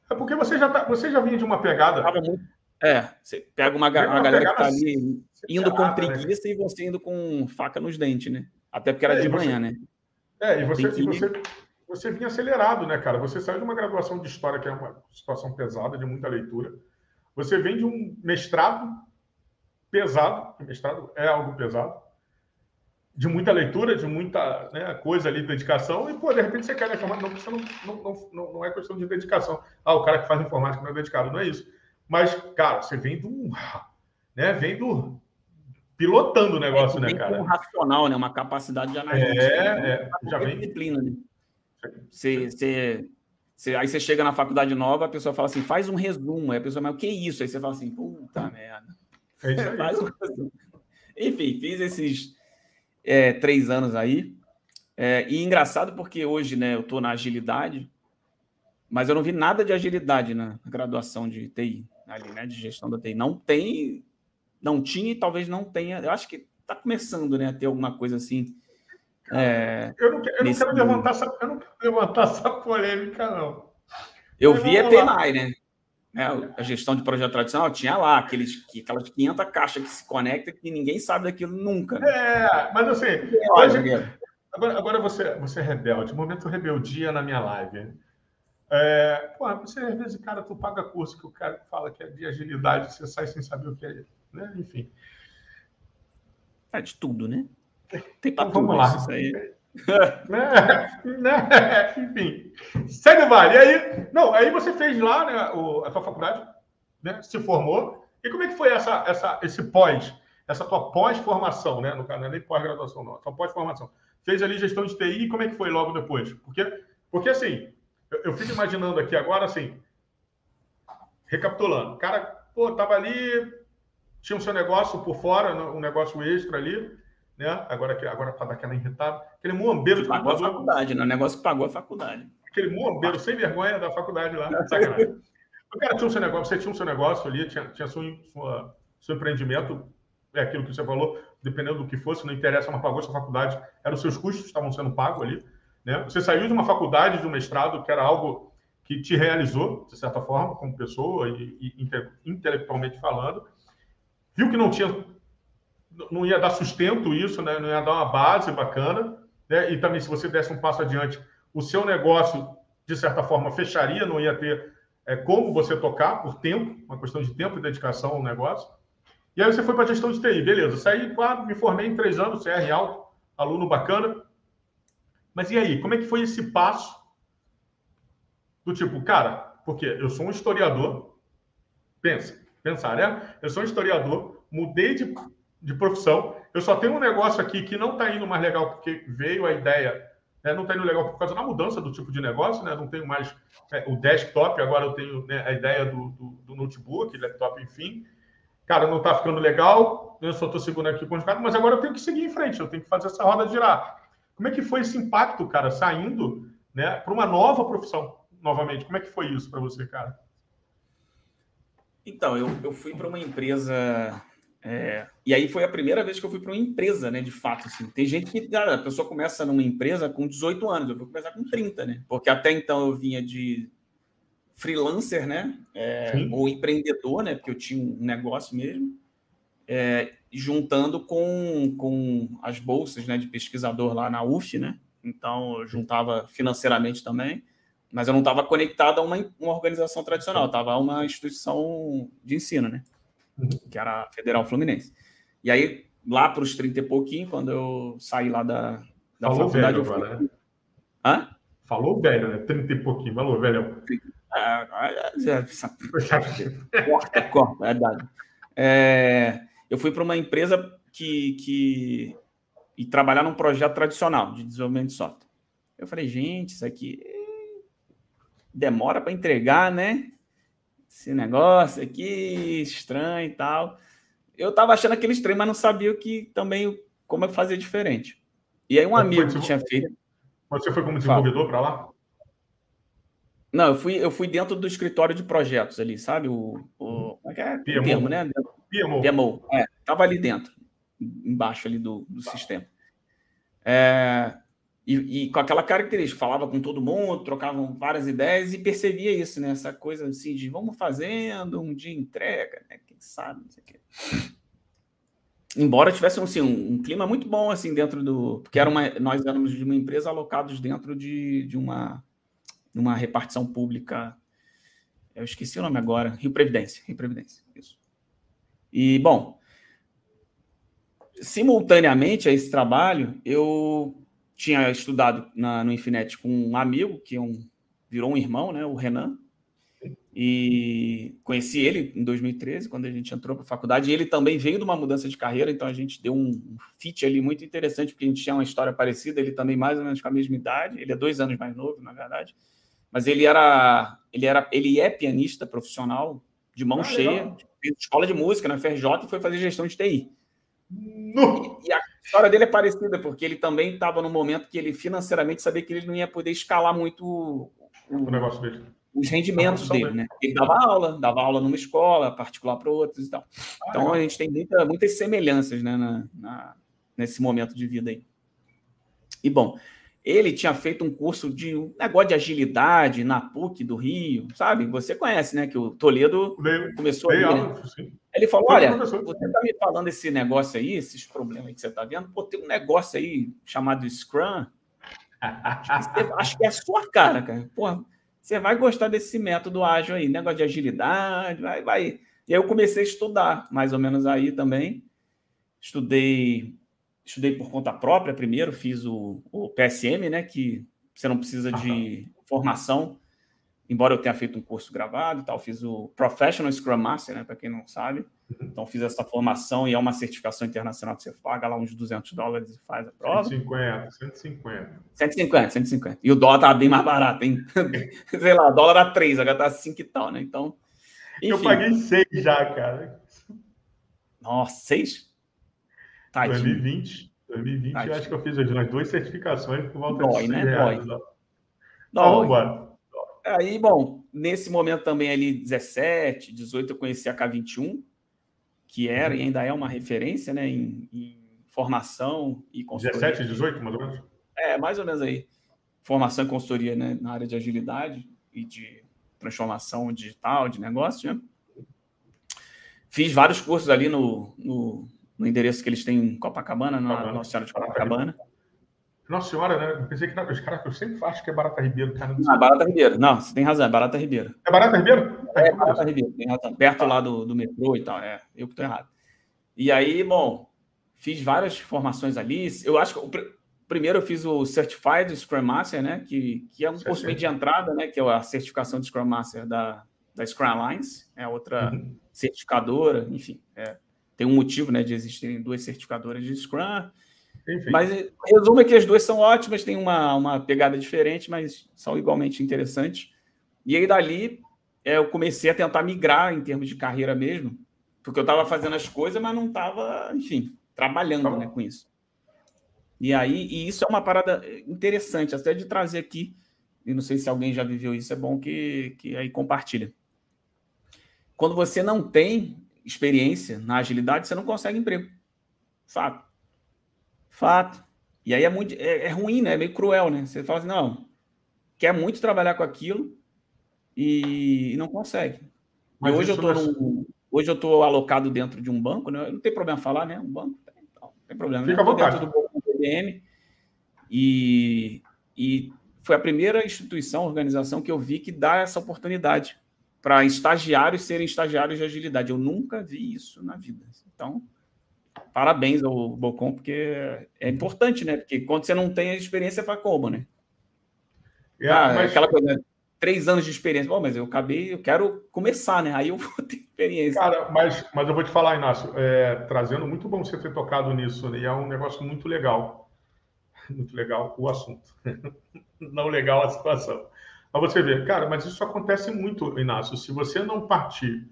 É porque você já, tá, você já vinha de uma pegada. Muito, é, você pega uma, uma, uma galera que tá ali indo com né? preguiça né? e você indo com faca nos dentes, né? Até porque era é, de manhã, né? É, e você, e você, você vinha acelerado, né, cara? Você saiu de uma graduação de história, que é uma situação pesada, de muita leitura. Você vem de um mestrado pesado, mestrado é algo pesado, de muita leitura, de muita né, coisa ali, dedicação, e, pô, de repente você quer informática, não, não, não, não, não é questão de dedicação. Ah, o cara que faz informática não é dedicado, não é isso. Mas, cara, você vem do. Né, vem do. Pilotando o negócio, é, né, cara? Um racional, né? Uma capacidade de análise. É, é, já vem. Disciplina, né? Você, você, você, aí você chega na faculdade nova, a pessoa fala assim, faz um resumo. Aí a pessoa, mas o que é isso? Aí você fala assim, puta merda. É faz um resumo. Enfim, fiz esses é, três anos aí. É, e engraçado porque hoje, né, eu estou na agilidade, mas eu não vi nada de agilidade na graduação de TI, ali, né, de gestão da TI. Não tem, não tinha e talvez não tenha. Eu acho que está começando, né, a ter alguma coisa assim é, eu não, eu não quero levantar essa, eu não quero levantar essa polêmica, não. Eu vi a PMI, né? É, a gestão de projeto tradicional tinha lá aqueles, aquelas 500 caixas que se conectam que ninguém sabe daquilo nunca. Né? É, mas assim, é, hoje, agora, agora você, você é rebelde, momento rebeldia na minha live. É, pô, você às vezes, cara, tu paga curso que o cara fala que é de agilidade, você sai sem saber o que é, né? Enfim. É de tudo, né? Tem então, vamos lá. Isso aí. né? né? Enfim, segue o vale. E aí, não, aí você fez lá né, o, a tua faculdade, né, se formou. E como é que foi essa, essa, esse pós, essa tua pós-formação, né? No caso, não é nem pós-graduação, não, tua pós-formação. Fez ali gestão de TI e como é que foi logo depois? Porque, porque assim, eu, eu fico imaginando aqui agora, assim, recapitulando, o cara, pô, tava ali, tinha o seu negócio por fora, um negócio extra ali, né? Agora, agora para dar aquela irritada. Aquele muambeiro de pagou computador. a faculdade, né? O negócio que pagou a faculdade. Aquele muambeiro sem vergonha da faculdade lá. Sacanagem. o cara tinha o seu negócio, você tinha o seu negócio ali, tinha, tinha sua, sua, seu empreendimento, é aquilo que você falou, dependendo do que fosse, não interessa, mas pagou sua faculdade, eram os seus custos que estavam sendo pagos ali. Né? Você saiu de uma faculdade, de um mestrado, que era algo que te realizou, de certa forma, como pessoa e, e intelectualmente falando, viu que não tinha não ia dar sustento isso, né? não ia dar uma base bacana. Né? E também, se você desse um passo adiante, o seu negócio, de certa forma, fecharia, não ia ter é, como você tocar por tempo, uma questão de tempo e dedicação ao negócio. E aí você foi para a gestão de TI, beleza. Saí, claro, me formei em três anos, CR alto, aluno bacana. Mas e aí, como é que foi esse passo do tipo, cara, porque eu sou um historiador, pensa, pensar, né? Eu sou historiador, mudei de de profissão. Eu só tenho um negócio aqui que não está indo mais legal porque veio a ideia, né? não está indo legal por causa da mudança do tipo de negócio, né? Não tenho mais é, o desktop, agora eu tenho né, a ideia do, do, do, notebook, laptop, enfim. Cara, não está ficando legal, eu só estou segurando aqui os caras, mas agora eu tenho que seguir em frente, eu tenho que fazer essa roda girar. Como é que foi esse impacto, cara, saindo né, para uma nova profissão, novamente? Como é que foi isso para você, cara? Então, eu, eu fui para uma empresa é, e aí foi a primeira vez que eu fui para uma empresa, né? De fato, assim. Tem gente que, cara, a pessoa começa numa empresa com 18 anos, eu vou começar com 30, né? Porque até então eu vinha de freelancer, né? É, ou empreendedor, né? Porque eu tinha um negócio mesmo. É, juntando com, com as bolsas né, de pesquisador lá na UF, né? Então eu juntava financeiramente também, mas eu não estava conectado a uma, uma organização tradicional, estava a uma instituição de ensino, né? Uhum. que era a Federal Fluminense. E aí, lá para os 30 e pouquinho, quando eu saí lá da, da Falou faculdade. Velho, eu fui... né? Hã? Falou velho, né? 30 e pouquinho, falou velho. corta, corta, é verdade. É, eu fui para uma empresa que, que e trabalhar num projeto tradicional de desenvolvimento de software. Eu falei, gente, isso aqui demora para entregar, né? esse negócio aqui, estranho e tal. Eu tava achando aquele estranho, mas não sabia o que também como é fazer diferente. E aí um amigo que tinha feito. Você foi como desenvolvedor para lá? Não, eu fui, eu fui dentro do escritório de projetos ali, sabe? O, o como é que é? PMO. termo, né? PMO. PMO. É, tava ali dentro, embaixo ali do, do tá. sistema. É, e, e, com aquela característica, falava com todo mundo, trocavam várias ideias e percebia isso, né? Essa coisa assim de vamos fazendo, um dia entrega, né? Quem sabe, não sei o quê. Embora tivesse assim, um, um, clima muito bom assim dentro do. Porque era uma, nós éramos de uma empresa alocados dentro de, de uma, uma repartição pública. Eu esqueci o nome agora. Rio Previdência. Rio Previdência, isso. E, bom, simultaneamente a esse trabalho, eu tinha estudado na, no Infinet com um amigo que é um, virou um irmão, né, o Renan, e conheci ele em 2013, quando a gente entrou para a faculdade, e ele também veio de uma mudança de carreira, então a gente deu um fit ali muito interessante, porque a gente tinha uma história parecida, ele também mais ou menos com a mesma idade, ele é dois anos mais novo, na verdade, mas ele era, ele era, ele é pianista profissional, de mão ah, cheia, fez escola de música na FRJ e foi fazer gestão de TI. E, e a história dele é parecida, porque ele também estava no momento que ele financeiramente sabia que ele não ia poder escalar muito o, o negócio dele. Os rendimentos dele, né? Ele dava aula, dava aula numa escola, particular para outros e tal. Ah, então a gente tem muita, muitas semelhanças né, na, na, nesse momento de vida aí. E bom, ele tinha feito um curso de um negócio de agilidade na PUC do Rio, sabe? Você conhece, né? Que o Toledo Bem, começou bem ali, né? Ele falou: olha, você está me falando esse negócio aí, esses problemas que você está vendo, pô, tem um negócio aí chamado Scrum. Acho que, você, acho que é a sua cara, cara. Pô, você vai gostar desse método ágil aí, negócio de agilidade, vai, vai. E aí eu comecei a estudar, mais ou menos aí também. Estudei estudei por conta própria primeiro, fiz o, o PSM, né? Que você não precisa de formação, embora eu tenha feito um curso gravado e tal, fiz o Professional Scrum Master, né? Para quem não sabe. Uhum. Então, fiz essa formação e é uma certificação internacional que você paga lá uns 200 dólares e faz a prova. 150, 150. 150, 150. E o dólar tá bem mais barato, hein? Sei lá, dólar a 3, agora tá 5 e tal, né? Então. Enfim. Eu paguei 6 já, cara. Nossa, 6? Tadinho. 2020. 2020, Tadinho. eu acho que eu fiz umas duas certificações por volta Dói, de né? Reais, Dói. Dói. Então, Aí, bom, nesse momento também ali, 17, 18, eu conheci a K21, que era uhum. e ainda é uma referência, né, em, em formação e consultoria. 17, 18, mais ou menos? É, mais ou menos aí. Formação e consultoria, né, na área de agilidade e de transformação digital, de negócio, né? Fiz vários cursos ali no, no, no endereço que eles têm em Copacabana, na Nossa Senhora de Copacabana. Nossa Senhora, né? Eu pensei que não, os caras, eu sempre acho que é Barata Ribeiro, cara. Não, é Barata Ribeiro. Não, você tem razão, é Barata Ribeiro. É Barata Ribeiro? É, é Barata Ribeiro, tem razão. Perto tá. lá do, do metrô e tal, é. Eu que tô errado. E aí, bom, fiz várias formações ali. Eu acho que o pr primeiro eu fiz o Certified Scrum Master, né? Que, que é um curso meio de entrada, né? Que é a certificação de Scrum Master da, da Scrum Alliance, é outra uhum. certificadora, enfim. É, tem um motivo, né, de existirem duas certificadoras de Scrum. Enfim. Mas resumo é que as duas são ótimas, têm uma, uma pegada diferente, mas são igualmente interessantes. E aí dali é, eu comecei a tentar migrar em termos de carreira mesmo, porque eu estava fazendo as coisas, mas não estava, enfim, trabalhando tá né, com isso. E aí, e isso é uma parada interessante, até de trazer aqui, e não sei se alguém já viveu isso, é bom que, que aí compartilha. Quando você não tem experiência na agilidade, você não consegue emprego. Fato. Fato. E aí é muito é, é ruim, né? É meio cruel, né? Você fala assim, não, quer muito trabalhar com aquilo e, e não consegue. Mas hoje eu tô num, hoje eu tô alocado dentro de um banco, né? Não tem problema falar, né? Um banco, não, tem problema. Fica né? dentro do banco PBM e, e foi a primeira instituição, organização que eu vi que dá essa oportunidade para estagiários serem estagiários de agilidade. Eu nunca vi isso na vida. Então, parabéns ao Bocom, porque é importante, né? Porque quando você não tem a experiência, faz como, né? É, ah, mas... Aquela coisa, né? três anos de experiência. Bom, mas eu acabei, eu quero começar, né? Aí eu vou ter experiência. Cara, mas, mas eu vou te falar, Inácio, é, trazendo muito bom você ter tocado nisso, né? e é um negócio muito legal. Muito legal o assunto. não legal a situação. Para você ver, cara, mas isso acontece muito, Inácio. Se você não partir,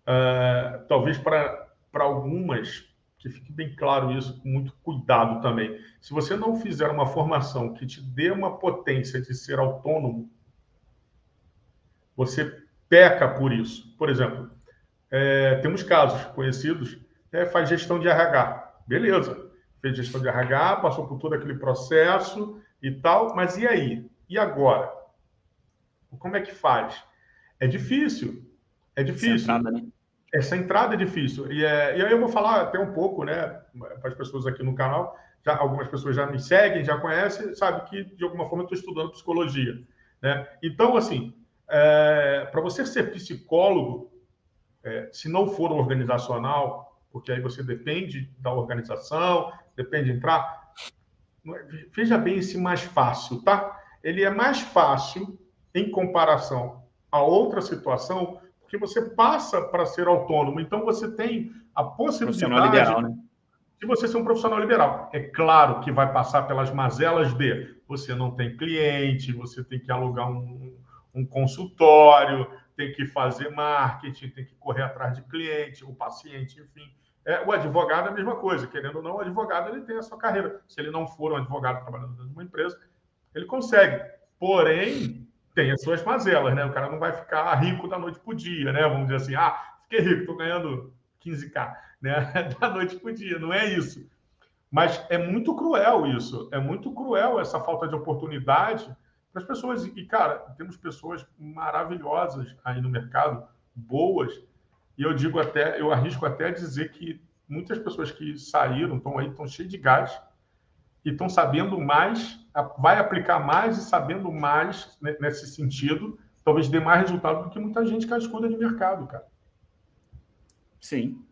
uh, talvez para algumas que fique bem claro isso, com muito cuidado também. Se você não fizer uma formação que te dê uma potência de ser autônomo, você peca por isso. Por exemplo, é, temos casos conhecidos, é, faz gestão de RH. Beleza, fez gestão de RH, passou por todo aquele processo e tal, mas e aí? E agora? Como é que faz? É difícil. É difícil. Essa entrada, né? Essa entrada é difícil. E, é, e aí eu vou falar até um pouco, né, para as pessoas aqui no canal. Já, algumas pessoas já me seguem, já conhecem, sabe que de alguma forma eu estou estudando psicologia. Né? Então, assim, é, para você ser psicólogo, é, se não for organizacional, porque aí você depende da organização, depende de entrar, é, veja bem esse mais fácil, tá? Ele é mais fácil em comparação a outra situação, porque você passa para ser autônomo. Então, você tem a possibilidade liberal, né? de você ser um profissional liberal. É claro que vai passar pelas mazelas de você não tem cliente, você tem que alugar um, um consultório, tem que fazer marketing, tem que correr atrás de cliente, o paciente, enfim. É, o advogado é a mesma coisa, querendo ou não, o advogado ele tem a sua carreira. Se ele não for um advogado trabalhando dentro de uma empresa, ele consegue. Porém, tem as suas mazelas, né? O cara não vai ficar rico da noite para o dia, né? Vamos dizer assim, ah, fiquei rico, estou ganhando 15k, né? Da noite para o dia, não é isso. Mas é muito cruel isso, é muito cruel essa falta de oportunidade para as pessoas. E, cara, temos pessoas maravilhosas aí no mercado, boas, e eu digo até, eu arrisco até dizer que muitas pessoas que saíram estão aí, estão cheias de gás, e estão sabendo mais, vai aplicar mais e sabendo mais nesse sentido, talvez dê mais resultado do que muita gente que escuta de mercado, cara. Sim.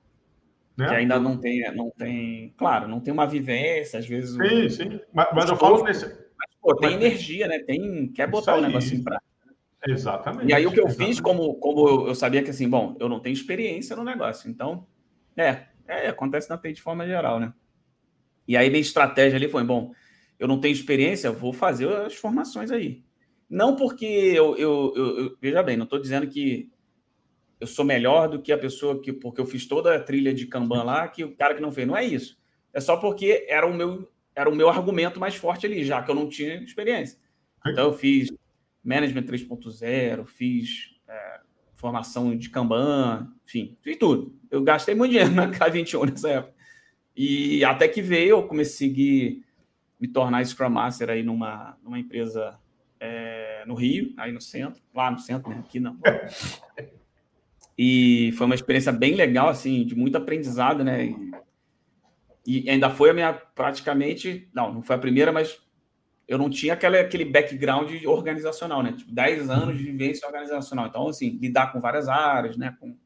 Né? Que ainda não tem, não tem, claro, não tem uma vivência, às vezes. Sim, o... sim. Mas, mas eu falo nesse. Mas, pô, tem mas, energia, né? Tem, quer botar o negócio em prática. Exatamente. E aí o que eu exatamente. fiz, como, como eu sabia que assim, bom, eu não tenho experiência no negócio, então, é, é acontece na TI de forma geral, né? E aí minha estratégia ali foi, bom, eu não tenho experiência, vou fazer as formações aí. Não porque eu, eu, eu, eu veja bem, não estou dizendo que eu sou melhor do que a pessoa que, porque eu fiz toda a trilha de Kanban lá, que o cara que não fez. Não é isso. É só porque era o meu, era o meu argumento mais forte ali, já que eu não tinha experiência. Então eu fiz Management 3.0, fiz é, formação de Kanban, enfim, fiz tudo. Eu gastei muito dinheiro na K21 nessa época. E até que veio, eu comecei a seguir, me tornar Scrum Master aí numa, numa empresa é, no Rio, aí no centro, lá no centro, né? Aqui não. E foi uma experiência bem legal, assim, de muito aprendizado, né? E, e ainda foi a minha, praticamente, não, não foi a primeira, mas eu não tinha aquele, aquele background organizacional, né? Tipo, 10 anos de vivência organizacional. Então, assim, lidar com várias áreas, né? Com,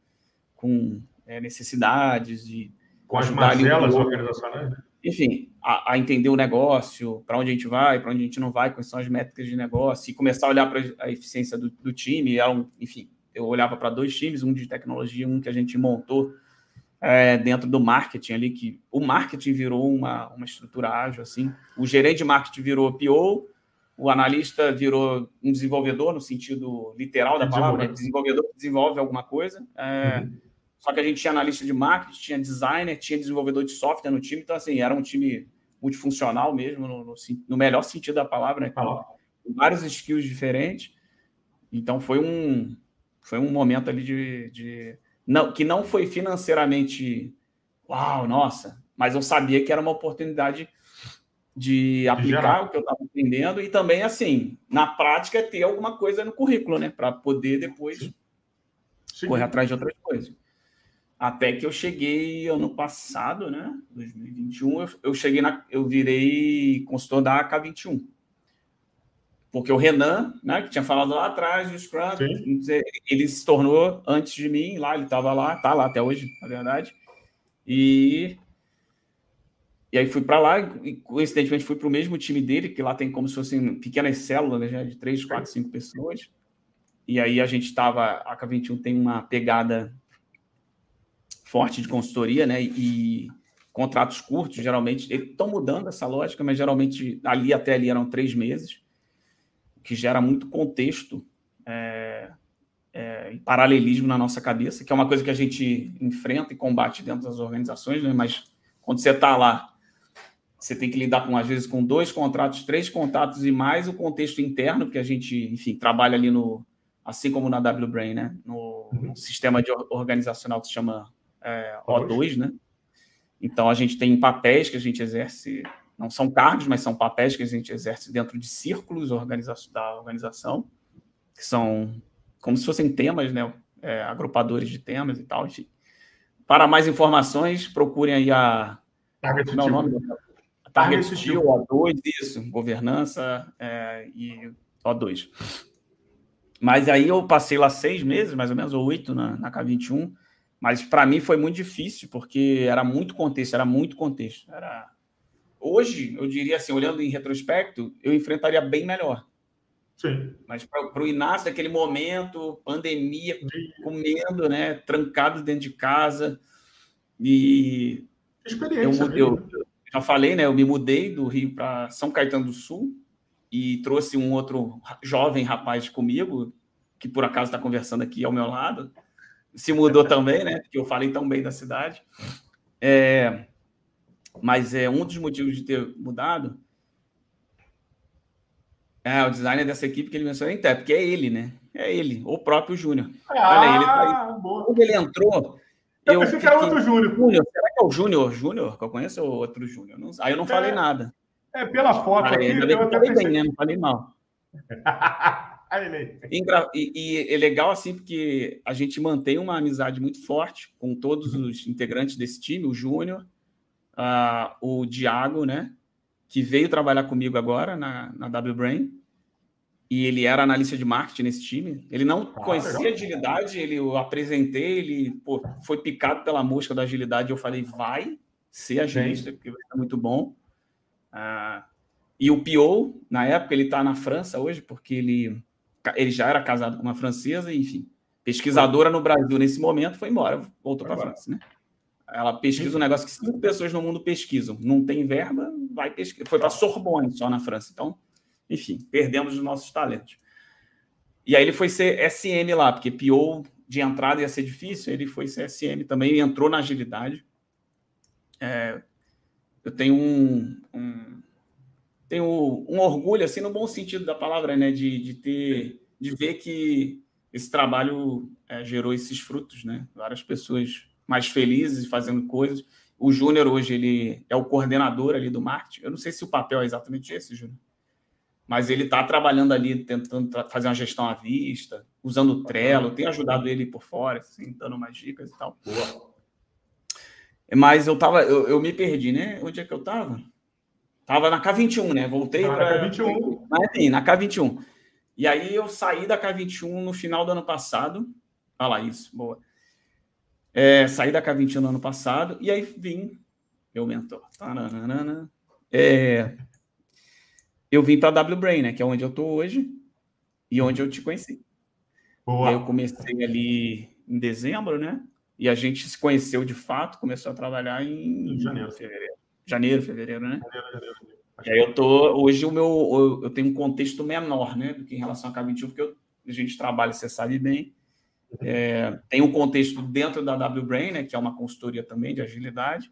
com é, necessidades de com as mazelas organizacionais, né? Enfim, a, a, entender o negócio, para onde a gente vai, para onde a gente não vai, quais são as métricas de negócio, e começar a olhar para a eficiência do, do time. Era um, enfim, eu olhava para dois times, um de tecnologia, um que a gente montou é, dentro do marketing ali, que o marketing virou uma, uma estrutura ágil, assim. O gerente de marketing virou PO, o analista virou um desenvolvedor, no sentido literal da palavra, né? desenvolvedor que desenvolve alguma coisa. É, uhum só que a gente tinha analista de marketing, tinha designer, tinha desenvolvedor de software no time. Então, assim, era um time multifuncional mesmo, no, no, no melhor sentido da palavra, né? Com vários skills diferentes. Então, foi um, foi um momento ali de, de... Não, que não foi financeiramente uau, nossa, mas eu sabia que era uma oportunidade de aplicar o que eu estava aprendendo e também, assim, na prática, ter alguma coisa no currículo, né? Para poder depois Sim. correr atrás de outras coisas. Até que eu cheguei ano passado, né? 2021, eu, eu cheguei na. Eu virei consultor da AK21. Porque o Renan, né, que tinha falado lá atrás do Scrum, ele se tornou antes de mim, lá, ele estava lá, tá lá até hoje, na verdade. E e aí fui para lá e coincidentemente fui para o mesmo time dele, que lá tem como se fossem pequenas células né, de três, quatro, cinco pessoas. E aí a gente estava, a K21 tem uma pegada forte de consultoria, né? E contratos curtos, geralmente, eles estão mudando essa lógica, mas geralmente ali até ali eram três meses, que gera muito contexto é, é, e paralelismo na nossa cabeça, que é uma coisa que a gente enfrenta e combate dentro das organizações, né? Mas quando você está lá, você tem que lidar com, às vezes, com dois contratos, três contratos e mais o contexto interno, que a gente, enfim, trabalha ali no, assim como na WBrain, né? No, uhum. no sistema de organizacional que se chama é, O2, né? Então a gente tem papéis que a gente exerce, não são cargos, mas são papéis que a gente exerce dentro de círculos organiza da organização, que são como se fossem temas, né? É, agrupadores de temas e tal, enfim. Para mais informações, procurem aí a. Target não, é nome Target Steel, O2, isso, governança é, e O2. Mas aí eu passei lá seis meses, mais ou menos, ou oito na, na K21. Mas para mim foi muito difícil, porque era muito contexto, era muito contexto. Era... Hoje, eu diria assim, olhando em retrospecto, eu enfrentaria bem melhor. Sim. Mas para o Inácio, naquele momento, pandemia, comendo, né? Trancado dentro de casa. E. Experiência. Eu, eu, eu, já falei, né? Eu me mudei do Rio para São Caetano do Sul e trouxe um outro jovem rapaz comigo, que por acaso está conversando aqui ao meu lado se mudou também, né? Porque eu falei tão bem da cidade. É, mas é um dos motivos de ter mudado. É, o designer dessa equipe que ele mencionou é porque é ele, né? É ele, o próprio Júnior. Ah, Olha, ele tá aí. Quando ele entrou. Eu, eu pensei que era outro Júnior. Será que é o Júnior? Júnior que eu conheço ou outro Júnior? Aí eu não falei é, nada. É, pela foto falei, aqui. Eu até falei bem, né? Não falei mal. E, e, é legal assim porque a gente mantém uma amizade muito forte com todos uhum. os integrantes desse time, o Júnior, uh, o Diago, né? Que veio trabalhar comigo agora na, na W Brain. E ele era analista de marketing nesse time. Ele não ah, conhecia legal. agilidade, ele eu apresentei, ele pô, foi picado pela mosca da agilidade. Eu falei, vai ser agilista, Sim. porque vai ser muito bom. Uh, e o Pio, na época, ele está na França hoje, porque ele ele já era casado com uma francesa, enfim, pesquisadora no Brasil nesse momento, foi embora, voltou para a França, né? Ela pesquisa um negócio que cinco pessoas no mundo pesquisam. Não tem verba, vai pesquisar. Foi para Sorbonne só na França. Então, enfim, perdemos os nossos talentos. E aí ele foi ser SM lá, porque PO de entrada ia ser difícil, ele foi ser SM também, entrou na agilidade. É, eu tenho um, um tenho um orgulho, assim, no bom sentido da palavra, né? De, de ter, de ver que esse trabalho é, gerou esses frutos, né? Várias pessoas mais felizes fazendo coisas. O Júnior hoje ele é o coordenador ali do marketing. Eu não sei se o papel é exatamente esse, Júnior, mas ele está trabalhando ali, tentando fazer uma gestão à vista, usando o Trello. Tem ajudado ele por fora, assim, dando umas dicas e tal. Boa. Mas eu tava, eu, eu me perdi, né? Onde é que eu estava? Tava na K21, né? Voltei para. K21. Mas enfim, na K21. E aí eu saí da K21 no final do ano passado. Olha lá, isso, boa. É, saí da K21 no ano passado e aí vim, meu mentor. É, eu vim para a W-Brain, né? Que é onde eu estou hoje e onde eu te conheci. Boa. Aí eu comecei ali em dezembro, né? E a gente se conheceu de fato, começou a trabalhar em, em janeiro, fevereiro. Janeiro, fevereiro, né? Janeiro, janeiro. E aí eu tô. Hoje o meu. Eu tenho um contexto menor, né? Do que em relação a K21, porque eu, a gente trabalha, você sabe bem. É, tem um contexto dentro da WBrain, né? Que é uma consultoria também de agilidade,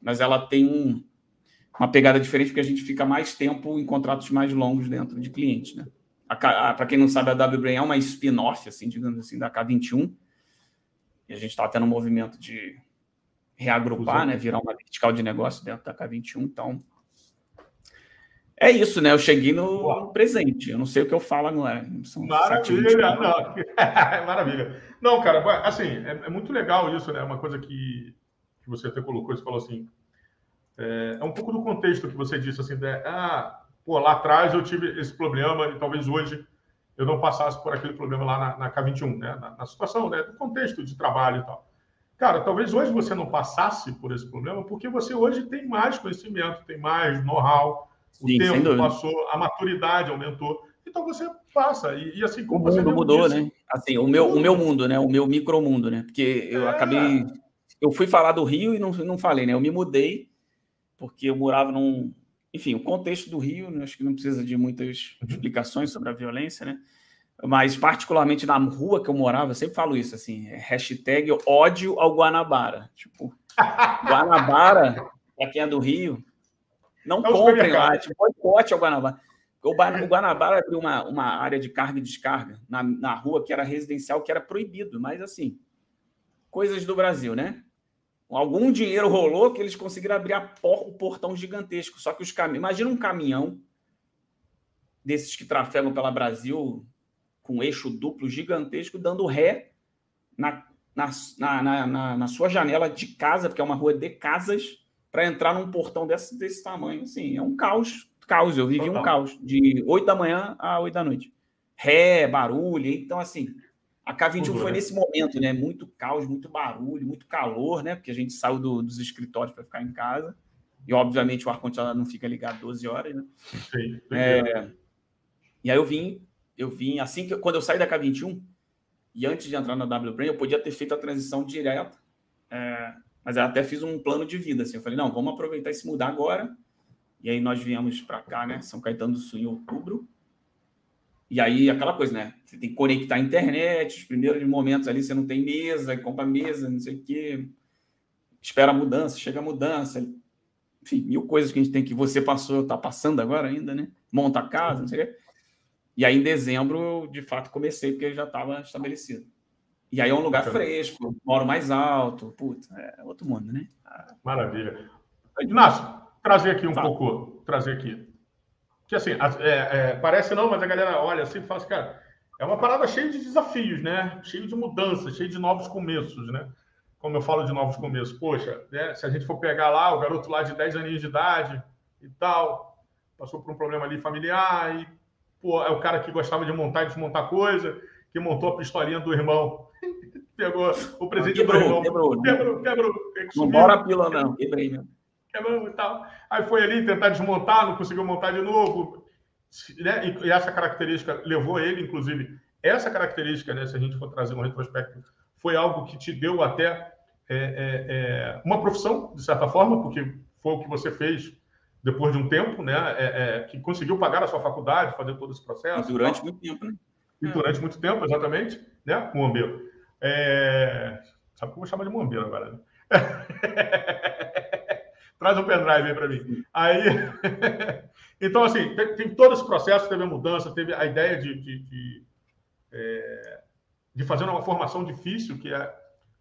mas ela tem um, uma pegada diferente, porque a gente fica mais tempo em contratos mais longos dentro de clientes, né? Para quem não sabe, a WBrain é uma spin-off, assim, digamos assim, da K21. E a gente está tendo um movimento de reagrupar, né? Virar uma vertical de negócio dentro da K21. Então, é isso, né? Eu cheguei no Uau. presente. Eu não sei o que eu falo agora. São Maravilha! Não. Maravilha. Não, cara, assim, é, é, muito legal isso, né? Uma coisa que, que você até colocou, você falou assim. É, é um pouco do contexto que você disse, assim, né? ah, pô, lá atrás eu tive esse problema e talvez hoje eu não passasse por aquele problema lá na, na K21, né? Na, na situação, né? Do contexto de trabalho e tal. Cara, talvez hoje você não passasse por esse problema, porque você hoje tem mais conhecimento, tem mais know-how, o Sim, tempo passou, a maturidade aumentou. Então você passa. E, e assim como o mundo mudou, disse, né? Assim, o meu, o meu mundo, né? O meu micromundo, né? Porque eu é... acabei. Eu fui falar do Rio e não, não falei, né? Eu me mudei porque eu morava num. Enfim, o contexto do Rio, né? acho que não precisa de muitas explicações sobre a violência, né? Mas particularmente na rua que eu morava, eu sempre falo isso, assim, é hashtag ódio ao Guanabara. Tipo, Guanabara, para quem é do Rio, não é comprem lá, tipo, boicote ao Guanabara. O, Guanabara abriu uma, uma área de carga e descarga na, na rua que era residencial, que era proibido, mas assim, coisas do Brasil, né? Algum dinheiro rolou que eles conseguiram abrir por, o portão gigantesco. Só que os caminhões. Imagina um caminhão desses que trafegam pela Brasil com eixo duplo gigantesco, dando ré na, na, na, na, na sua janela de casa, porque é uma rua de casas, para entrar num portão desse, desse tamanho. Assim, é um caos. Caos, eu vivi Total. um caos, de 8 da manhã a 8 da noite. Ré, barulho. Então, assim, a K21 foi nesse momento, né? Muito caos, muito barulho, muito calor, né? Porque a gente saiu do, dos escritórios para ficar em casa. E, obviamente, o ar-condicionado não fica ligado 12 horas, né? Sim, é, e aí eu vim, eu vim, assim que quando eu saí da K21, e antes de entrar na WBrain, eu podia ter feito a transição direta, é, mas eu até fiz um plano de vida. Assim, eu falei, não, vamos aproveitar e se mudar agora. E aí nós viemos para cá, né? São Caetano do Sul em outubro. E aí, aquela coisa, né? Você tem que conectar a internet, os primeiros momentos ali você não tem mesa, compra mesa, não sei o quê. Espera a mudança, chega a mudança. Enfim, mil coisas que a gente tem que você passou, tá passando agora ainda, né? Monta a casa, não sei o quê. E aí, em dezembro, eu de fato comecei, porque já estava estabelecido. E aí é um lugar fresco, moro mais alto. Putz, é outro mundo, né? Maravilha. Inácio, trazer aqui um tá. pouco, trazer aqui que assim, é, é, parece não, mas a galera olha assim e fala assim, cara, é uma parada cheia de desafios, né? Cheio de mudanças, cheio de novos começos, né? Como eu falo de novos começos, poxa, né? se a gente for pegar lá o garoto lá de 10 aninhos de idade e tal, passou por um problema ali familiar e pô, é o cara que gostava de montar e desmontar coisa, que montou a pistolinha do irmão, pegou o presente quebrou, do irmão, quebrou, quebrou, quebrou, quebrou não bora a pila não, quebrei mesmo quebramos e tal. Aí foi ali tentar desmontar, não conseguiu montar de novo. Né? E, e, essa característica levou ele, inclusive, essa característica, né, se a gente for trazer um retrospecto, foi algo que te deu até é, é, é, uma profissão, de certa forma, porque foi o que você fez depois de um tempo, né, é, é, que conseguiu pagar a sua faculdade, fazer todo esse processo. E durante muito tempo, né? E durante muito tempo, exatamente, né, Mombeiro. É... Sabe que eu vou chamar de Mombeiro agora, né? Traz um pendrive aí para mim. Aí, então, assim, tem, tem, todo esse processo, teve a mudança, teve a ideia de, de, de, é, de fazer uma formação difícil, que é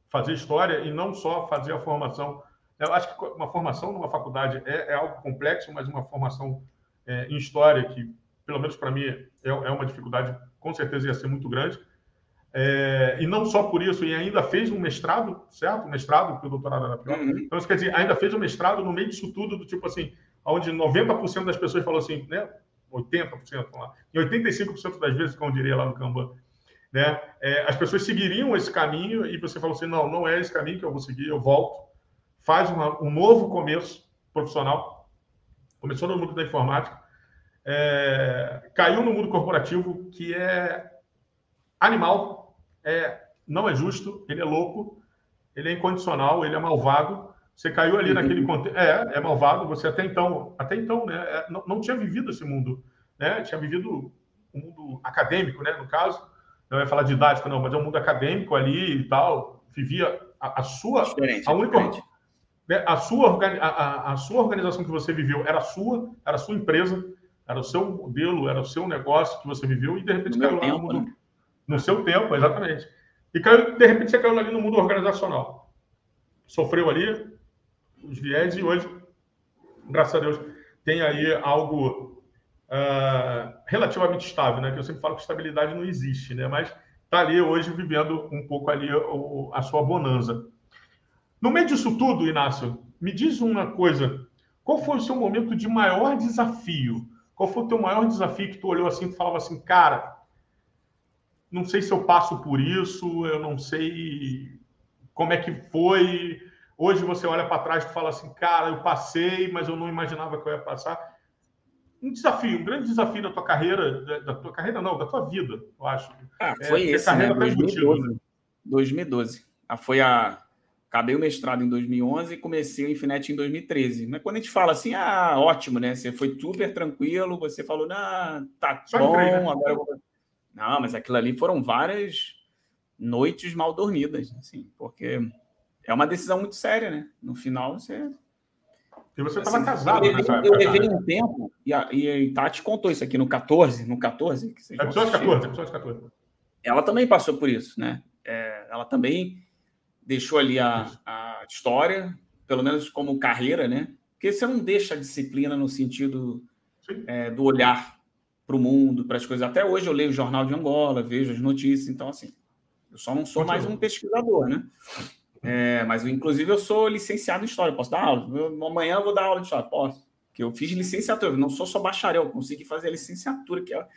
fazer história, e não só fazer a formação. Eu acho que uma formação numa faculdade é, é algo complexo, mas uma formação é, em história, que, pelo menos para mim, é, é uma dificuldade, com certeza ia ser muito grande. É, e não só por isso, e ainda fez um mestrado, certo? Um mestrado, porque o doutorado era pior. Uhum. Então, isso quer dizer, ainda fez um mestrado no meio disso tudo, do tipo assim, onde 90% das pessoas falou assim, né? 80%, vamos lá. E 85% das vezes, como eu diria lá no Kanban, né? É, as pessoas seguiriam esse caminho e você falou assim, não, não é esse caminho que eu vou seguir, eu volto. Faz uma, um novo começo profissional. Começou no mundo da informática. É, caiu no mundo corporativo, que é animal, é, não é justo, ele é louco, ele é incondicional, ele é malvado. Você caiu ali naquele contexto. É, é malvado. Você até então, até então, né, é, não, não tinha vivido esse mundo, né? Tinha vivido o um mundo acadêmico, né? No caso, não ia falar didático, não, mas é um mundo acadêmico ali e tal. Vivia a, a sua, diferente, a única, né, a sua a, a, sua organização que você viveu era sua, era a sua empresa, era o seu modelo, era o seu negócio que você viveu e de repente no caiu lá no mundo. Né? no seu tempo, exatamente. E caiu, de repente você caiu ali no mundo organizacional. Sofreu ali os viés e hoje, graças a Deus, tem aí algo uh, relativamente estável, né? Que eu sempre falo que estabilidade não existe, né? Mas está ali hoje vivendo um pouco ali a sua bonança. No meio disso tudo, Inácio, me diz uma coisa. Qual foi o seu momento de maior desafio? Qual foi o teu maior desafio que tu olhou assim e falava assim, cara, não sei se eu passo por isso, eu não sei como é que foi. Hoje você olha para trás e fala assim, cara, eu passei, mas eu não imaginava que eu ia passar. Um desafio, um grande desafio da tua carreira, da tua carreira não, da tua vida, eu acho. Ah, foi é, esse, né? 2012. Né? 2012. Ah, foi a acabei o mestrado em 2011 e comecei o Infinet em 2013. Mas quando a gente fala assim, ah, ótimo, né? Você foi super tranquilo, você falou, não, tá Só bom, né? agora eu vou não, mas aquilo ali foram várias noites mal dormidas, assim, porque é uma decisão muito séria, né? No final você E você estava assim, casado eu levei, Eu levei um tempo, e a, e a Tati contou isso aqui no 14, no 14. Que episódio 14, episódio 14. Ela também passou por isso, né? É, ela também deixou ali a, a história, pelo menos como carreira, né? Porque você não deixa a disciplina no sentido é, do olhar para o mundo, para as coisas. Até hoje eu leio o Jornal de Angola, vejo as notícias, então, assim, eu só não sou mais um pesquisador, né? É, mas, inclusive, eu sou licenciado em História, posso dar aula. Eu, amanhã eu vou dar aula de História, posso. Porque eu fiz licenciatura, não sou só bacharel, consegui fazer a licenciatura, que é...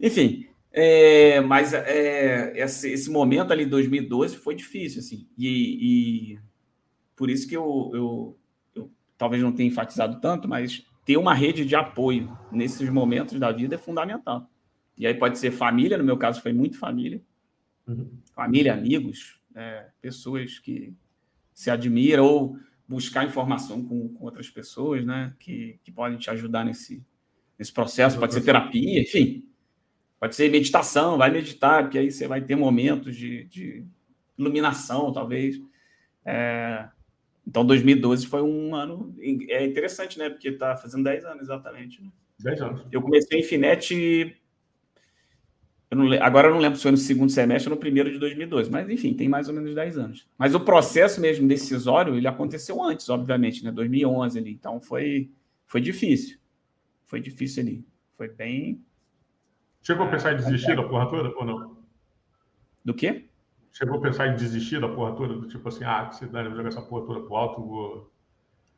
Enfim, é, mas é, esse, esse, momento ali, 2012, foi difícil, assim. E, e por isso que eu, eu, eu, talvez não tenha enfatizado tanto, mas ter uma rede de apoio nesses momentos da vida é fundamental. E aí pode ser família, no meu caso foi muito família. Uhum. Família, amigos, é, pessoas que se admiram ou buscar informação com, com outras pessoas, né? Que, que podem te ajudar nesse, nesse processo. Pode ser terapia, enfim Pode ser meditação, vai meditar, porque aí você vai ter momentos de, de iluminação, talvez. É... Então, 2012 foi um ano é interessante, né? Porque está fazendo 10 anos exatamente. Né? 10 anos. Eu comecei em Finet. Eu não, agora eu não lembro se foi no segundo semestre ou no primeiro de 2012, mas enfim, tem mais ou menos 10 anos. Mas o processo mesmo decisório, ele aconteceu antes, obviamente, né? 2011 ali. Então foi, foi difícil. Foi difícil ali. Foi bem, Chegou a pensar em desistir da porra toda ou não? Do quê? Chegou a pensar em desistir da porra toda? Do tipo assim, ah, se der, jogar essa porra toda pro alto, vou.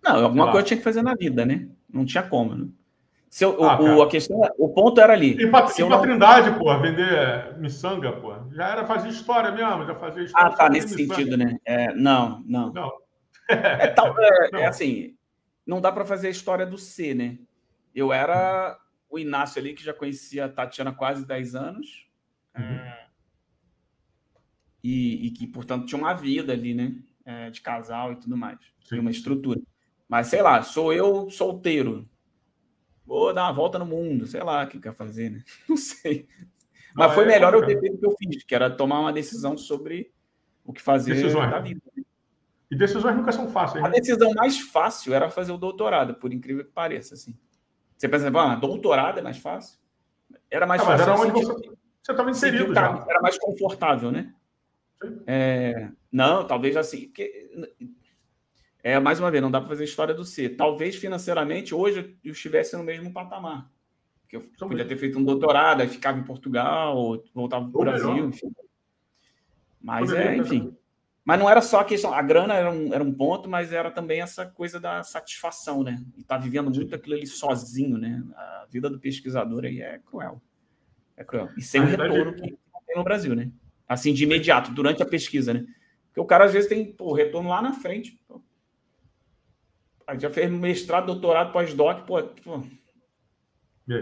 Não, alguma coisa tinha que fazer na vida, né? Não tinha como, né? Se eu, ah, o, a questão, o ponto era ali. E para não... Trindade, pô, vender miçanga, pô. Já era fazer história mesmo, já fazia história. Ah, tá, nesse sentido, né? É, não, não. Não. É, tal, é, não. é assim, não dá para fazer a história do C, né? Eu era o Inácio ali, que já conhecia a Tatiana há quase 10 anos. Uhum. É, e, e, que, portanto, tinha uma vida ali, né? É, de casal e tudo mais. Tinha uma estrutura. Mas, sei lá, sou eu solteiro. Vou dar uma volta no mundo, sei lá o que quer fazer, né? Não sei. Mas ah, foi é, melhor eu ter feito o que eu fiz, que era tomar uma decisão sobre o que fazer decisões. da vida. E decisões nunca são fáceis. Né? A decisão mais fácil era fazer o doutorado, por incrível que pareça, assim. Você pensa, ah, doutorado é mais fácil? Era mais ah, fácil. Era onde você estava inserido já. Era mais confortável, né? É, não, talvez assim. Porque, é, mais uma vez, não dá para fazer história do C. Talvez financeiramente hoje eu estivesse no mesmo patamar. Que eu podia ter feito um doutorado, aí ficava em Portugal, ou voltava para o Brasil, enfim. Mas é, enfim. Mas não era só a questão, a grana era um, era um ponto, mas era também essa coisa da satisfação, né? E tá vivendo muito aquilo ali sozinho, né? A vida do pesquisador aí é cruel. É cruel. E sem o retorno que tem no Brasil, né? Assim, de imediato, durante a pesquisa, né? Porque o cara às vezes tem o retorno lá na frente. Pô. Aí já fez mestrado, doutorado, pós-doc, pô, pô.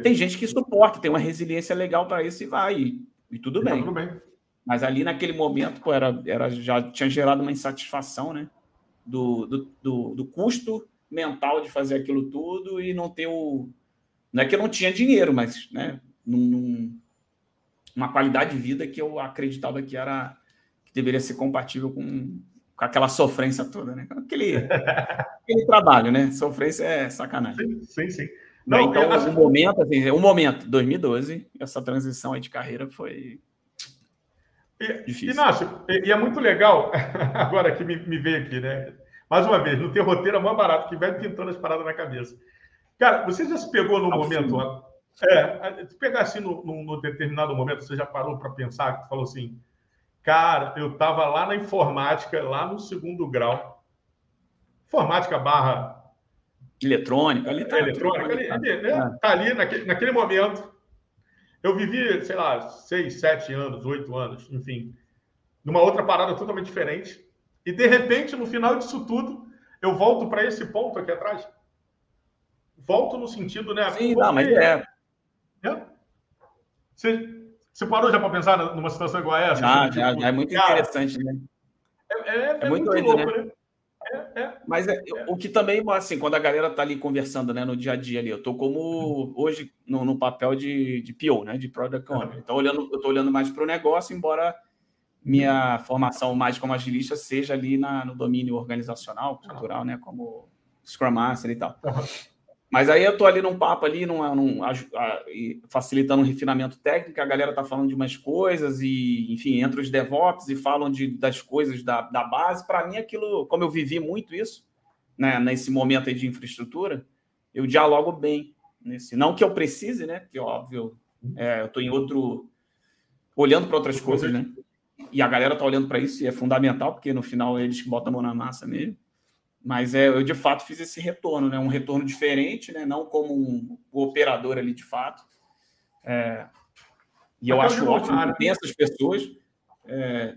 Tem gente que suporta, tem uma resiliência legal para isso e vai, e, e tudo e tá bem. Tá tudo bem. Mas ali naquele momento, pô, era, era, já tinha gerado uma insatisfação, né? Do, do, do, do, custo mental de fazer aquilo tudo e não ter o. Não é que eu não tinha dinheiro, mas né, num, uma qualidade de vida que eu acreditava que era que deveria ser compatível com, com aquela sofrência toda, né? Aquele, aquele trabalho, né? Sofrência é sacanagem. Sim, sim. sim. Não, então, eu... um momento, assim, um momento, 2012, essa transição aí de carreira foi e, Inácio, e, e, é muito legal, agora que me, me veio aqui, né? Mais uma vez, não ter roteiro é mais barato, que vai pintando as paradas na cabeça. Cara, você já se pegou no momento. É, se pegar assim num, num determinado momento, você já parou para pensar, que falou assim, cara, eu estava lá na informática, lá no segundo grau, informática barra eletrônica, ali tá, eletrônica, ali, ali, né? tá ali naquele, naquele momento, eu vivi, sei lá, seis, sete anos, oito anos, enfim, numa outra parada totalmente diferente. E de repente, no final disso tudo, eu volto para esse ponto aqui atrás. Volto no sentido, né? Sim, não, mas é. é. Você, você parou já para pensar numa situação igual essa? Já, já, tipo, já, é muito cara, interessante, né? É, é, é, é muito, muito louco, né? né? É, é. Mas é, é, o que também, assim, quando a galera tá ali conversando, né, no dia a dia ali, eu tô como hoje no, no papel de, de PO, né, de Product Owner. Então, olhando, eu tô olhando mais para o negócio, embora minha formação mais como agilista seja ali na, no domínio organizacional, cultural, né, como Scrum Master e tal. Mas aí eu tô ali num papo ali, num, num a, a, facilitando um refinamento técnico, a galera tá falando de umas coisas e, enfim, entra os DevOps e falam de, das coisas da, da base. Para mim, aquilo, como eu vivi muito isso, né, nesse momento aí de infraestrutura, eu dialogo bem nesse. Não que eu precise, né? Porque, óbvio, é, eu tô em outro. olhando para outras coisas, né? E a galera tá olhando para isso e é fundamental, porque no final é eles que botam a mão na massa mesmo. Mas é, eu de fato fiz esse retorno, né? Um retorno diferente, né? Não como um, um operador ali de fato. É, e eu acho ótimo que tem essas pessoas. É,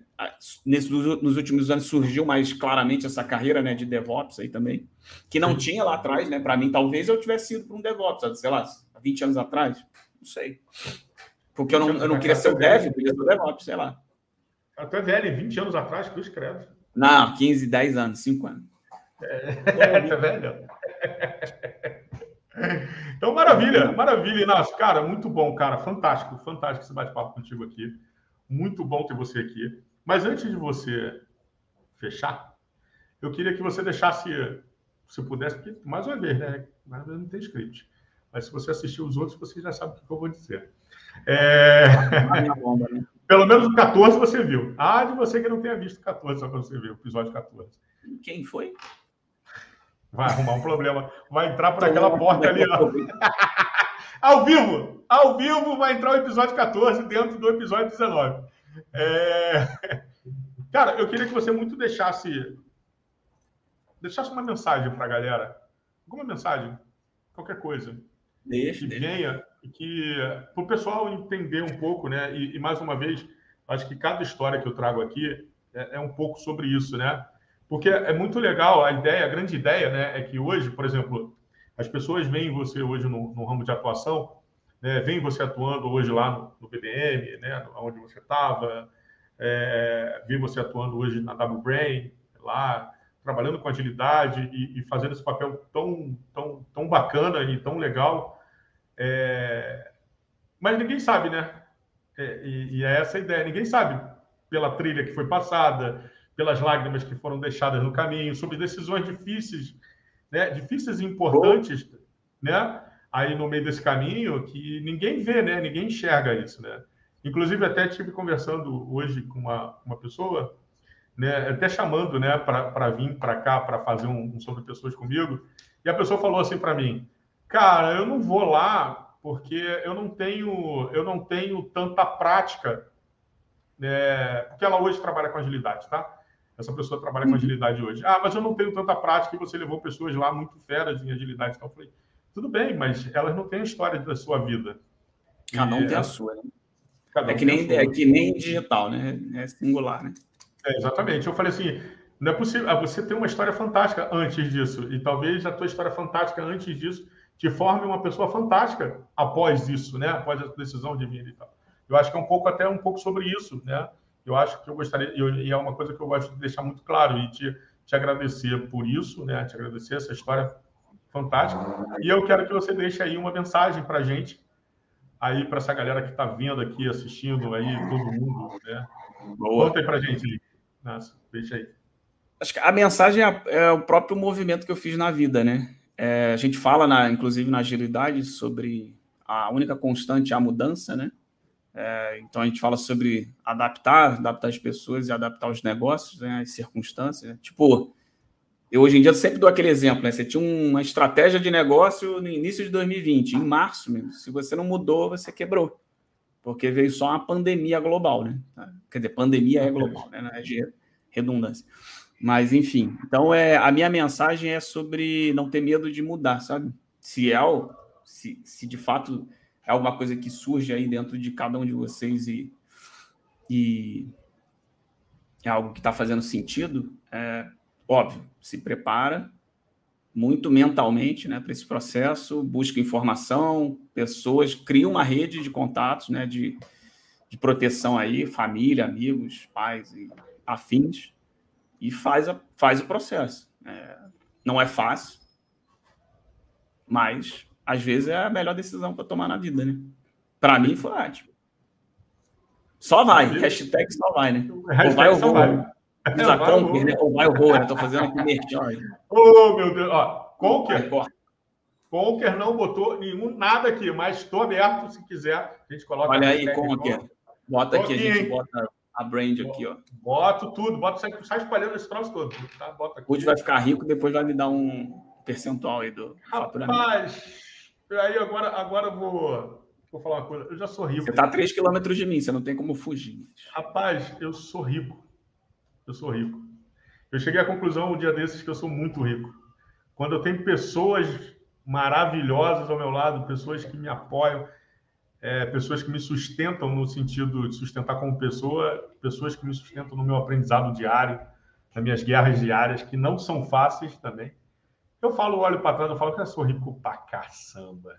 nesses, nos últimos anos surgiu mais claramente essa carreira né, de DevOps aí também, que não tinha lá atrás, né? Para mim, talvez eu tivesse ido para um DevOps, sei lá, há 20 anos atrás, não sei. Porque eu não, eu não queria ser o Dev, eu queria ser o DevOps, sei lá. Até velho, 20 anos atrás, que eu escrevo. Não, 15, 10 anos, 5 anos. É, tá velho? Então, maravilha, maravilha, Inácio. Cara, muito bom, cara. Fantástico, fantástico esse bate-papo contigo aqui. Muito bom ter você aqui. Mas antes de você fechar, eu queria que você deixasse, se pudesse, porque, mais uma vez, né? Mais não tem script. Mas se você assistiu os outros, você já sabe o que eu vou dizer. É... Pelo menos o 14 você viu. Ah, de você que não tenha visto o 14, só para você ver o episódio 14. Quem foi? Vai arrumar um problema. Vai entrar por aquela porta ali, ó. ao vivo! Ao vivo vai entrar o episódio 14 dentro do episódio 19. É... Cara, eu queria que você muito deixasse deixasse uma mensagem para a galera. Alguma mensagem, qualquer coisa. Deixa, que venha e que para o pessoal entender um pouco, né? E, e, mais uma vez, acho que cada história que eu trago aqui é, é um pouco sobre isso, né? Porque é muito legal a ideia, a grande ideia, né, é que hoje, por exemplo, as pessoas veem você hoje no, no ramo de atuação, né, veem você atuando hoje lá no, no né, onde você estava, é, veem você atuando hoje na WBrain, lá, trabalhando com agilidade e, e, fazendo esse papel tão, tão, tão bacana e tão legal. É, mas ninguém sabe, né? É, e, e é essa a ideia. Ninguém sabe pela trilha que foi passada, pelas lágrimas que foram deixadas no caminho, sobre decisões difíceis, né, difíceis e importantes, né, aí no meio desse caminho que ninguém vê, né, ninguém enxerga isso, né. Inclusive até tive conversando hoje com uma, uma pessoa, né, até chamando, né, para vir para cá para fazer um, um sobre pessoas comigo, e a pessoa falou assim para mim, cara, eu não vou lá porque eu não tenho eu não tenho tanta prática né, porque ela hoje trabalha com agilidade, tá? Essa pessoa trabalha com uhum. agilidade hoje. Ah, mas eu não tenho tanta prática e você levou pessoas lá muito feras em agilidade. Então eu falei, tudo bem, mas elas não têm a história da sua vida. Cada um e, tem a sua, né? é, que nem, é que nem digital, né? É singular, né? É, exatamente. Eu falei assim, não é possível. Ah, você tem uma história fantástica antes disso. E talvez a tua história fantástica antes disso te forme uma pessoa fantástica após isso, né? Após a decisão de vir e tal. Eu acho que é um pouco até um pouco sobre isso, né? Eu acho que eu gostaria, e é uma coisa que eu gosto de deixar muito claro, e te, te agradecer por isso, né? Te agradecer essa história fantástica. E eu quero que você deixe aí uma mensagem para a gente, aí para essa galera que está vendo aqui, assistindo aí, todo mundo, né? Boa. Conta aí para a gente, Nossa, deixa aí. Acho que a mensagem é, é, o próprio movimento que eu fiz na vida, né? É, a gente fala, na, inclusive, na agilidade, sobre a única constante é a mudança, né? É, então a gente fala sobre adaptar, adaptar as pessoas e adaptar os negócios, né, as circunstâncias. Tipo, eu hoje em dia sempre dou aquele exemplo, né? Você tinha uma estratégia de negócio no início de 2020, em março mesmo. Se você não mudou, você quebrou. Porque veio só uma pandemia global, né? Quer dizer, pandemia é global, né? É de redundância. Mas, enfim. Então, é, a minha mensagem é sobre não ter medo de mudar, sabe? Se é, se, se de fato é alguma coisa que surge aí dentro de cada um de vocês e, e é algo que está fazendo sentido, é óbvio, se prepara muito mentalmente né, para esse processo, busca informação, pessoas, cria uma rede de contatos, né, de, de proteção aí, família, amigos, pais e afins, e faz, a, faz o processo. É, não é fácil, mas às vezes é a melhor decisão para tomar na vida, né? Para mim foi ótimo. Só vai, hashtag só vai, né? Ou vai ou vou. Vai. Usa né? Ou vai ou vou, né? Tô fazendo aqui merchan. Oh, meu Deus. Ó, Conker. Conker não botou nenhum nada aqui, mas estou aberto se quiser. A gente coloca. Olha aí, Conker. Bota aqui, a gente bota a brand aqui, ó. Boto tudo, bota sai espalhando esse troço todo. Tá? Bota aqui. Hoje vai ficar rico, depois vai me dar um percentual aí do Rapaz, aí agora, agora eu vou, vou falar uma coisa. Eu já sou rico. Você está a 3 quilômetros de mim, você não tem como fugir. Rapaz, eu sou rico. Eu sou rico. Eu cheguei à conclusão um dia desses que eu sou muito rico. Quando eu tenho pessoas maravilhosas ao meu lado, pessoas que me apoiam, é, pessoas que me sustentam no sentido de sustentar como pessoa, pessoas que me sustentam no meu aprendizado diário, nas minhas guerras diárias, que não são fáceis também. Eu falo, olho para trás, eu falo que eu sou rico pra caçamba.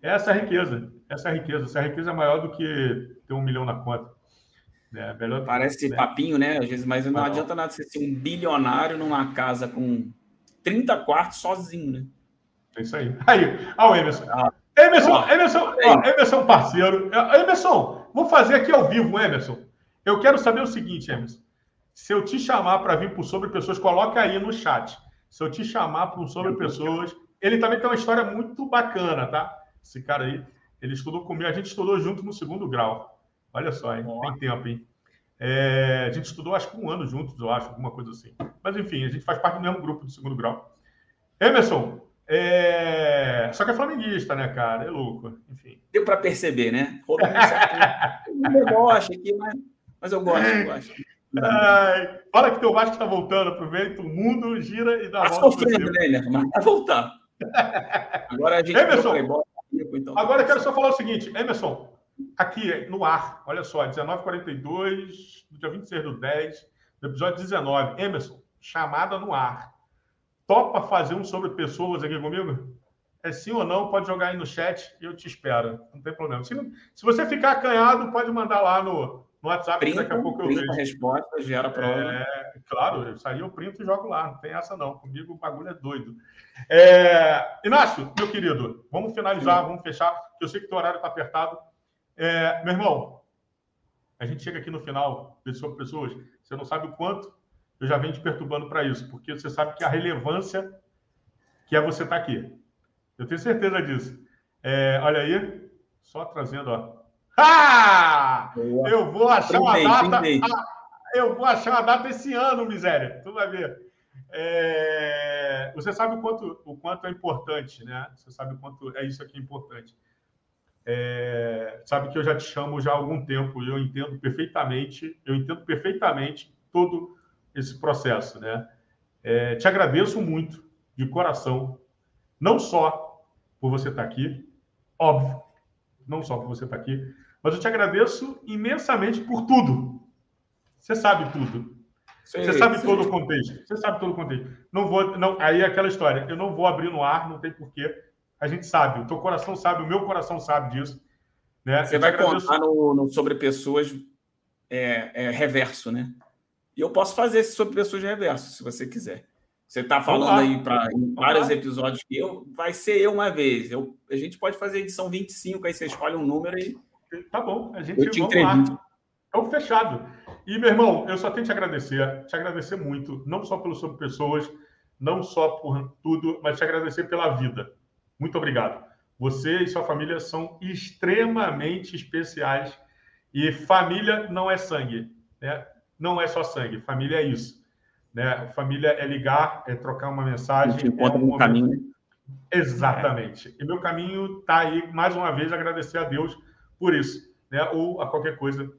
Essa é a riqueza, essa é a riqueza. Essa riqueza é maior do que ter um milhão na conta. É, melhor, Parece né? papinho, né? Às vezes, mas não, não adianta nada você ser um bilionário numa casa com 30 quartos sozinho, né? É isso aí. Aí, ó, o Emerson. Ah. Emerson, Emerson, ó, Emerson, parceiro. Emerson, vou fazer aqui ao vivo, Emerson. Eu quero saber o seguinte, Emerson. Se eu te chamar para vir por sobre pessoas, coloca aí no chat. Se eu te chamar para um sobre pessoas, ele também tem uma história muito bacana, tá? Esse cara aí, ele estudou comigo, a gente estudou junto no segundo grau. Olha só, hein? tem tempo, hein? É, a gente estudou acho que um ano juntos, eu acho, alguma coisa assim. Mas enfim, a gente faz parte do mesmo grupo do segundo grau. Emerson, é... Só que é flamenguista, né, cara? É louco. Enfim. Deu para perceber, né? Todo mundo aqui, mas, mas eu gosto, eu gosto. Ai, fala que teu Vasco está voltando, aproveita, o mundo gira e dá tá volta. sofrendo, né, Mas vai voltar. Agora a gente. Emerson, então, agora eu quero só falar o seguinte, Emerson, aqui no ar, olha só, 19h42, do dia 26 do 10, do episódio 19. Emerson, chamada no ar. Topa fazer um sobre pessoas aqui comigo? É sim ou não? Pode jogar aí no chat e eu te espero. Não tem problema. Se, se você ficar acanhado, pode mandar lá no, no WhatsApp, printa, daqui a pouco eu vejo. resposta, gera prova. É, claro, isso aí eu printo e jogo lá. Não tem essa não. Comigo o bagulho é doido. É, Inácio, meu querido, vamos finalizar, Sim. vamos fechar, que eu sei que o horário está apertado. É, meu irmão, a gente chega aqui no final, pessoas, pessoas, você não sabe o quanto eu já venho te perturbando para isso, porque você sabe que a relevância que é você estar tá aqui. Eu tenho certeza disso. É, olha aí, só trazendo, ó. Ah! Eu vou achar uma data. Ah, eu vou achar uma data esse ano, miséria. Tu vai ver. É, você sabe o quanto, o quanto é importante, né? Você sabe o quanto é isso aqui importante. É, sabe que eu já te chamo já há algum tempo e eu entendo perfeitamente, eu entendo perfeitamente todo esse processo, né? É, te agradeço muito, de coração, não só por você estar aqui, óbvio, não só por você estar aqui, mas eu te agradeço imensamente por tudo. Você sabe tudo. Sim, você sabe sim. todo o contexto. Você sabe todo o contexto. Não vou, não, aí é aquela história. Eu não vou abrir no ar, não tem porquê. A gente sabe. O teu coração sabe, o meu coração sabe disso. Né? Você vai agradeço... contar no, no, sobre pessoas é, é, reverso, né? E eu posso fazer esse sobre pessoas reverso, se você quiser. Você está falando aí para vários episódios que eu, vai ser eu uma vez. Eu, a gente pode fazer edição 25, aí você escolhe um número e. Tá bom, a gente eu te vamos lá. Então, fechado. E, meu irmão, eu só tenho que te agradecer, te agradecer muito, não só pelo sobre pessoas, não só por tudo, mas te agradecer pela vida. Muito obrigado. Você e sua família são extremamente especiais. E família não é sangue. Né? não é só sangue, família é isso. Né? Família é ligar, é trocar uma mensagem. A gente encontra é um no caminho. Exatamente. E meu caminho está aí, mais uma vez, agradecer a Deus por isso, né? ou a qualquer coisa,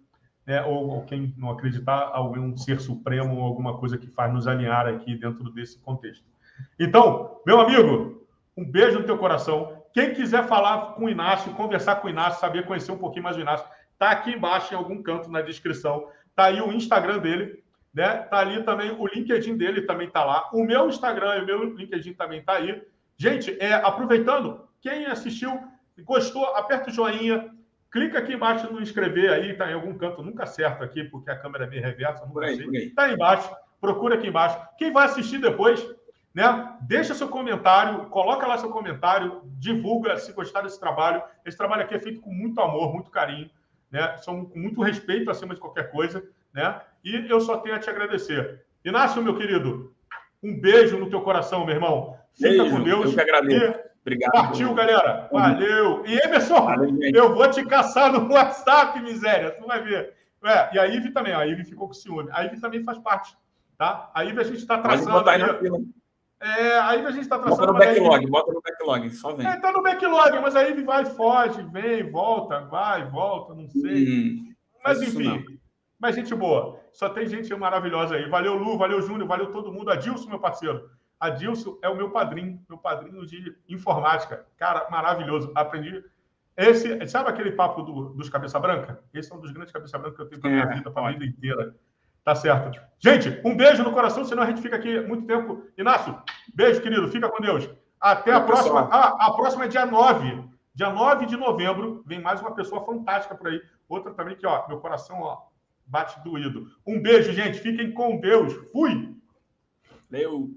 né? ou, ou quem não acreditar, algum ser supremo ou alguma coisa que faz nos alinhar aqui dentro desse contexto. Então, meu amigo, um beijo no teu coração. Quem quiser falar com o Inácio, conversar com o Inácio, saber conhecer um pouquinho mais do Inácio, está aqui embaixo em algum canto na descrição. Tá aí o Instagram dele, né? Tá ali também o LinkedIn dele também tá lá. O meu Instagram e o meu LinkedIn também tá aí. Gente, é, aproveitando, quem assistiu gostou, aperta o joinha, clica aqui embaixo no inscrever aí, tá em algum canto, nunca acerto aqui, porque a câmera é meio reversa, não aí, sei. Tá aí embaixo, procura aqui embaixo. Quem vai assistir depois, né? Deixa seu comentário, coloca lá seu comentário, divulga se gostar desse trabalho. Esse trabalho aqui é feito com muito amor, muito carinho né? São com muito respeito acima de qualquer coisa, né? E eu só tenho a te agradecer. Inácio, meu querido, um beijo no teu coração, meu irmão. Fica Beijo, com Deus. Eu que agradeço. E... Obrigado. Partiu, galera. Valeu. E Emerson, Valeu, eu vou te caçar no WhatsApp, miséria. Tu vai ver. É, e a Ive também, a Ive ficou com ciúme. A Ive também faz parte, tá? A Ive a gente está traçando. Aí, é, a Ive a gente está traçando. Bota no backlog, Ive... bota no backlog, só vem. É, tá no backlog, mas a Ive vai, foge, vem, volta, vai, volta, não sei. Hum, mas enfim, mas gente boa. Só tem gente maravilhosa aí. Valeu, Lu, valeu, Júnior, valeu todo mundo. Adilson, meu parceiro. Adilson é o meu padrinho, meu padrinho de informática. Cara, maravilhoso. Aprendi esse, sabe aquele papo do, dos cabeça branca? Esse é um dos grandes cabeça branca que eu tenho para minha é, vida, para a vida inteira. Tá certo. Gente, um beijo no coração, senão a gente fica aqui muito tempo. Inácio, beijo, querido. Fica com Deus. Até a próxima. Ah, a próxima é dia 9. Dia 9 de novembro. Vem mais uma pessoa fantástica por aí. Outra também que, ó, meu coração, ó, bate doído. Um beijo, gente. Fiquem com Deus. Fui! Valeu!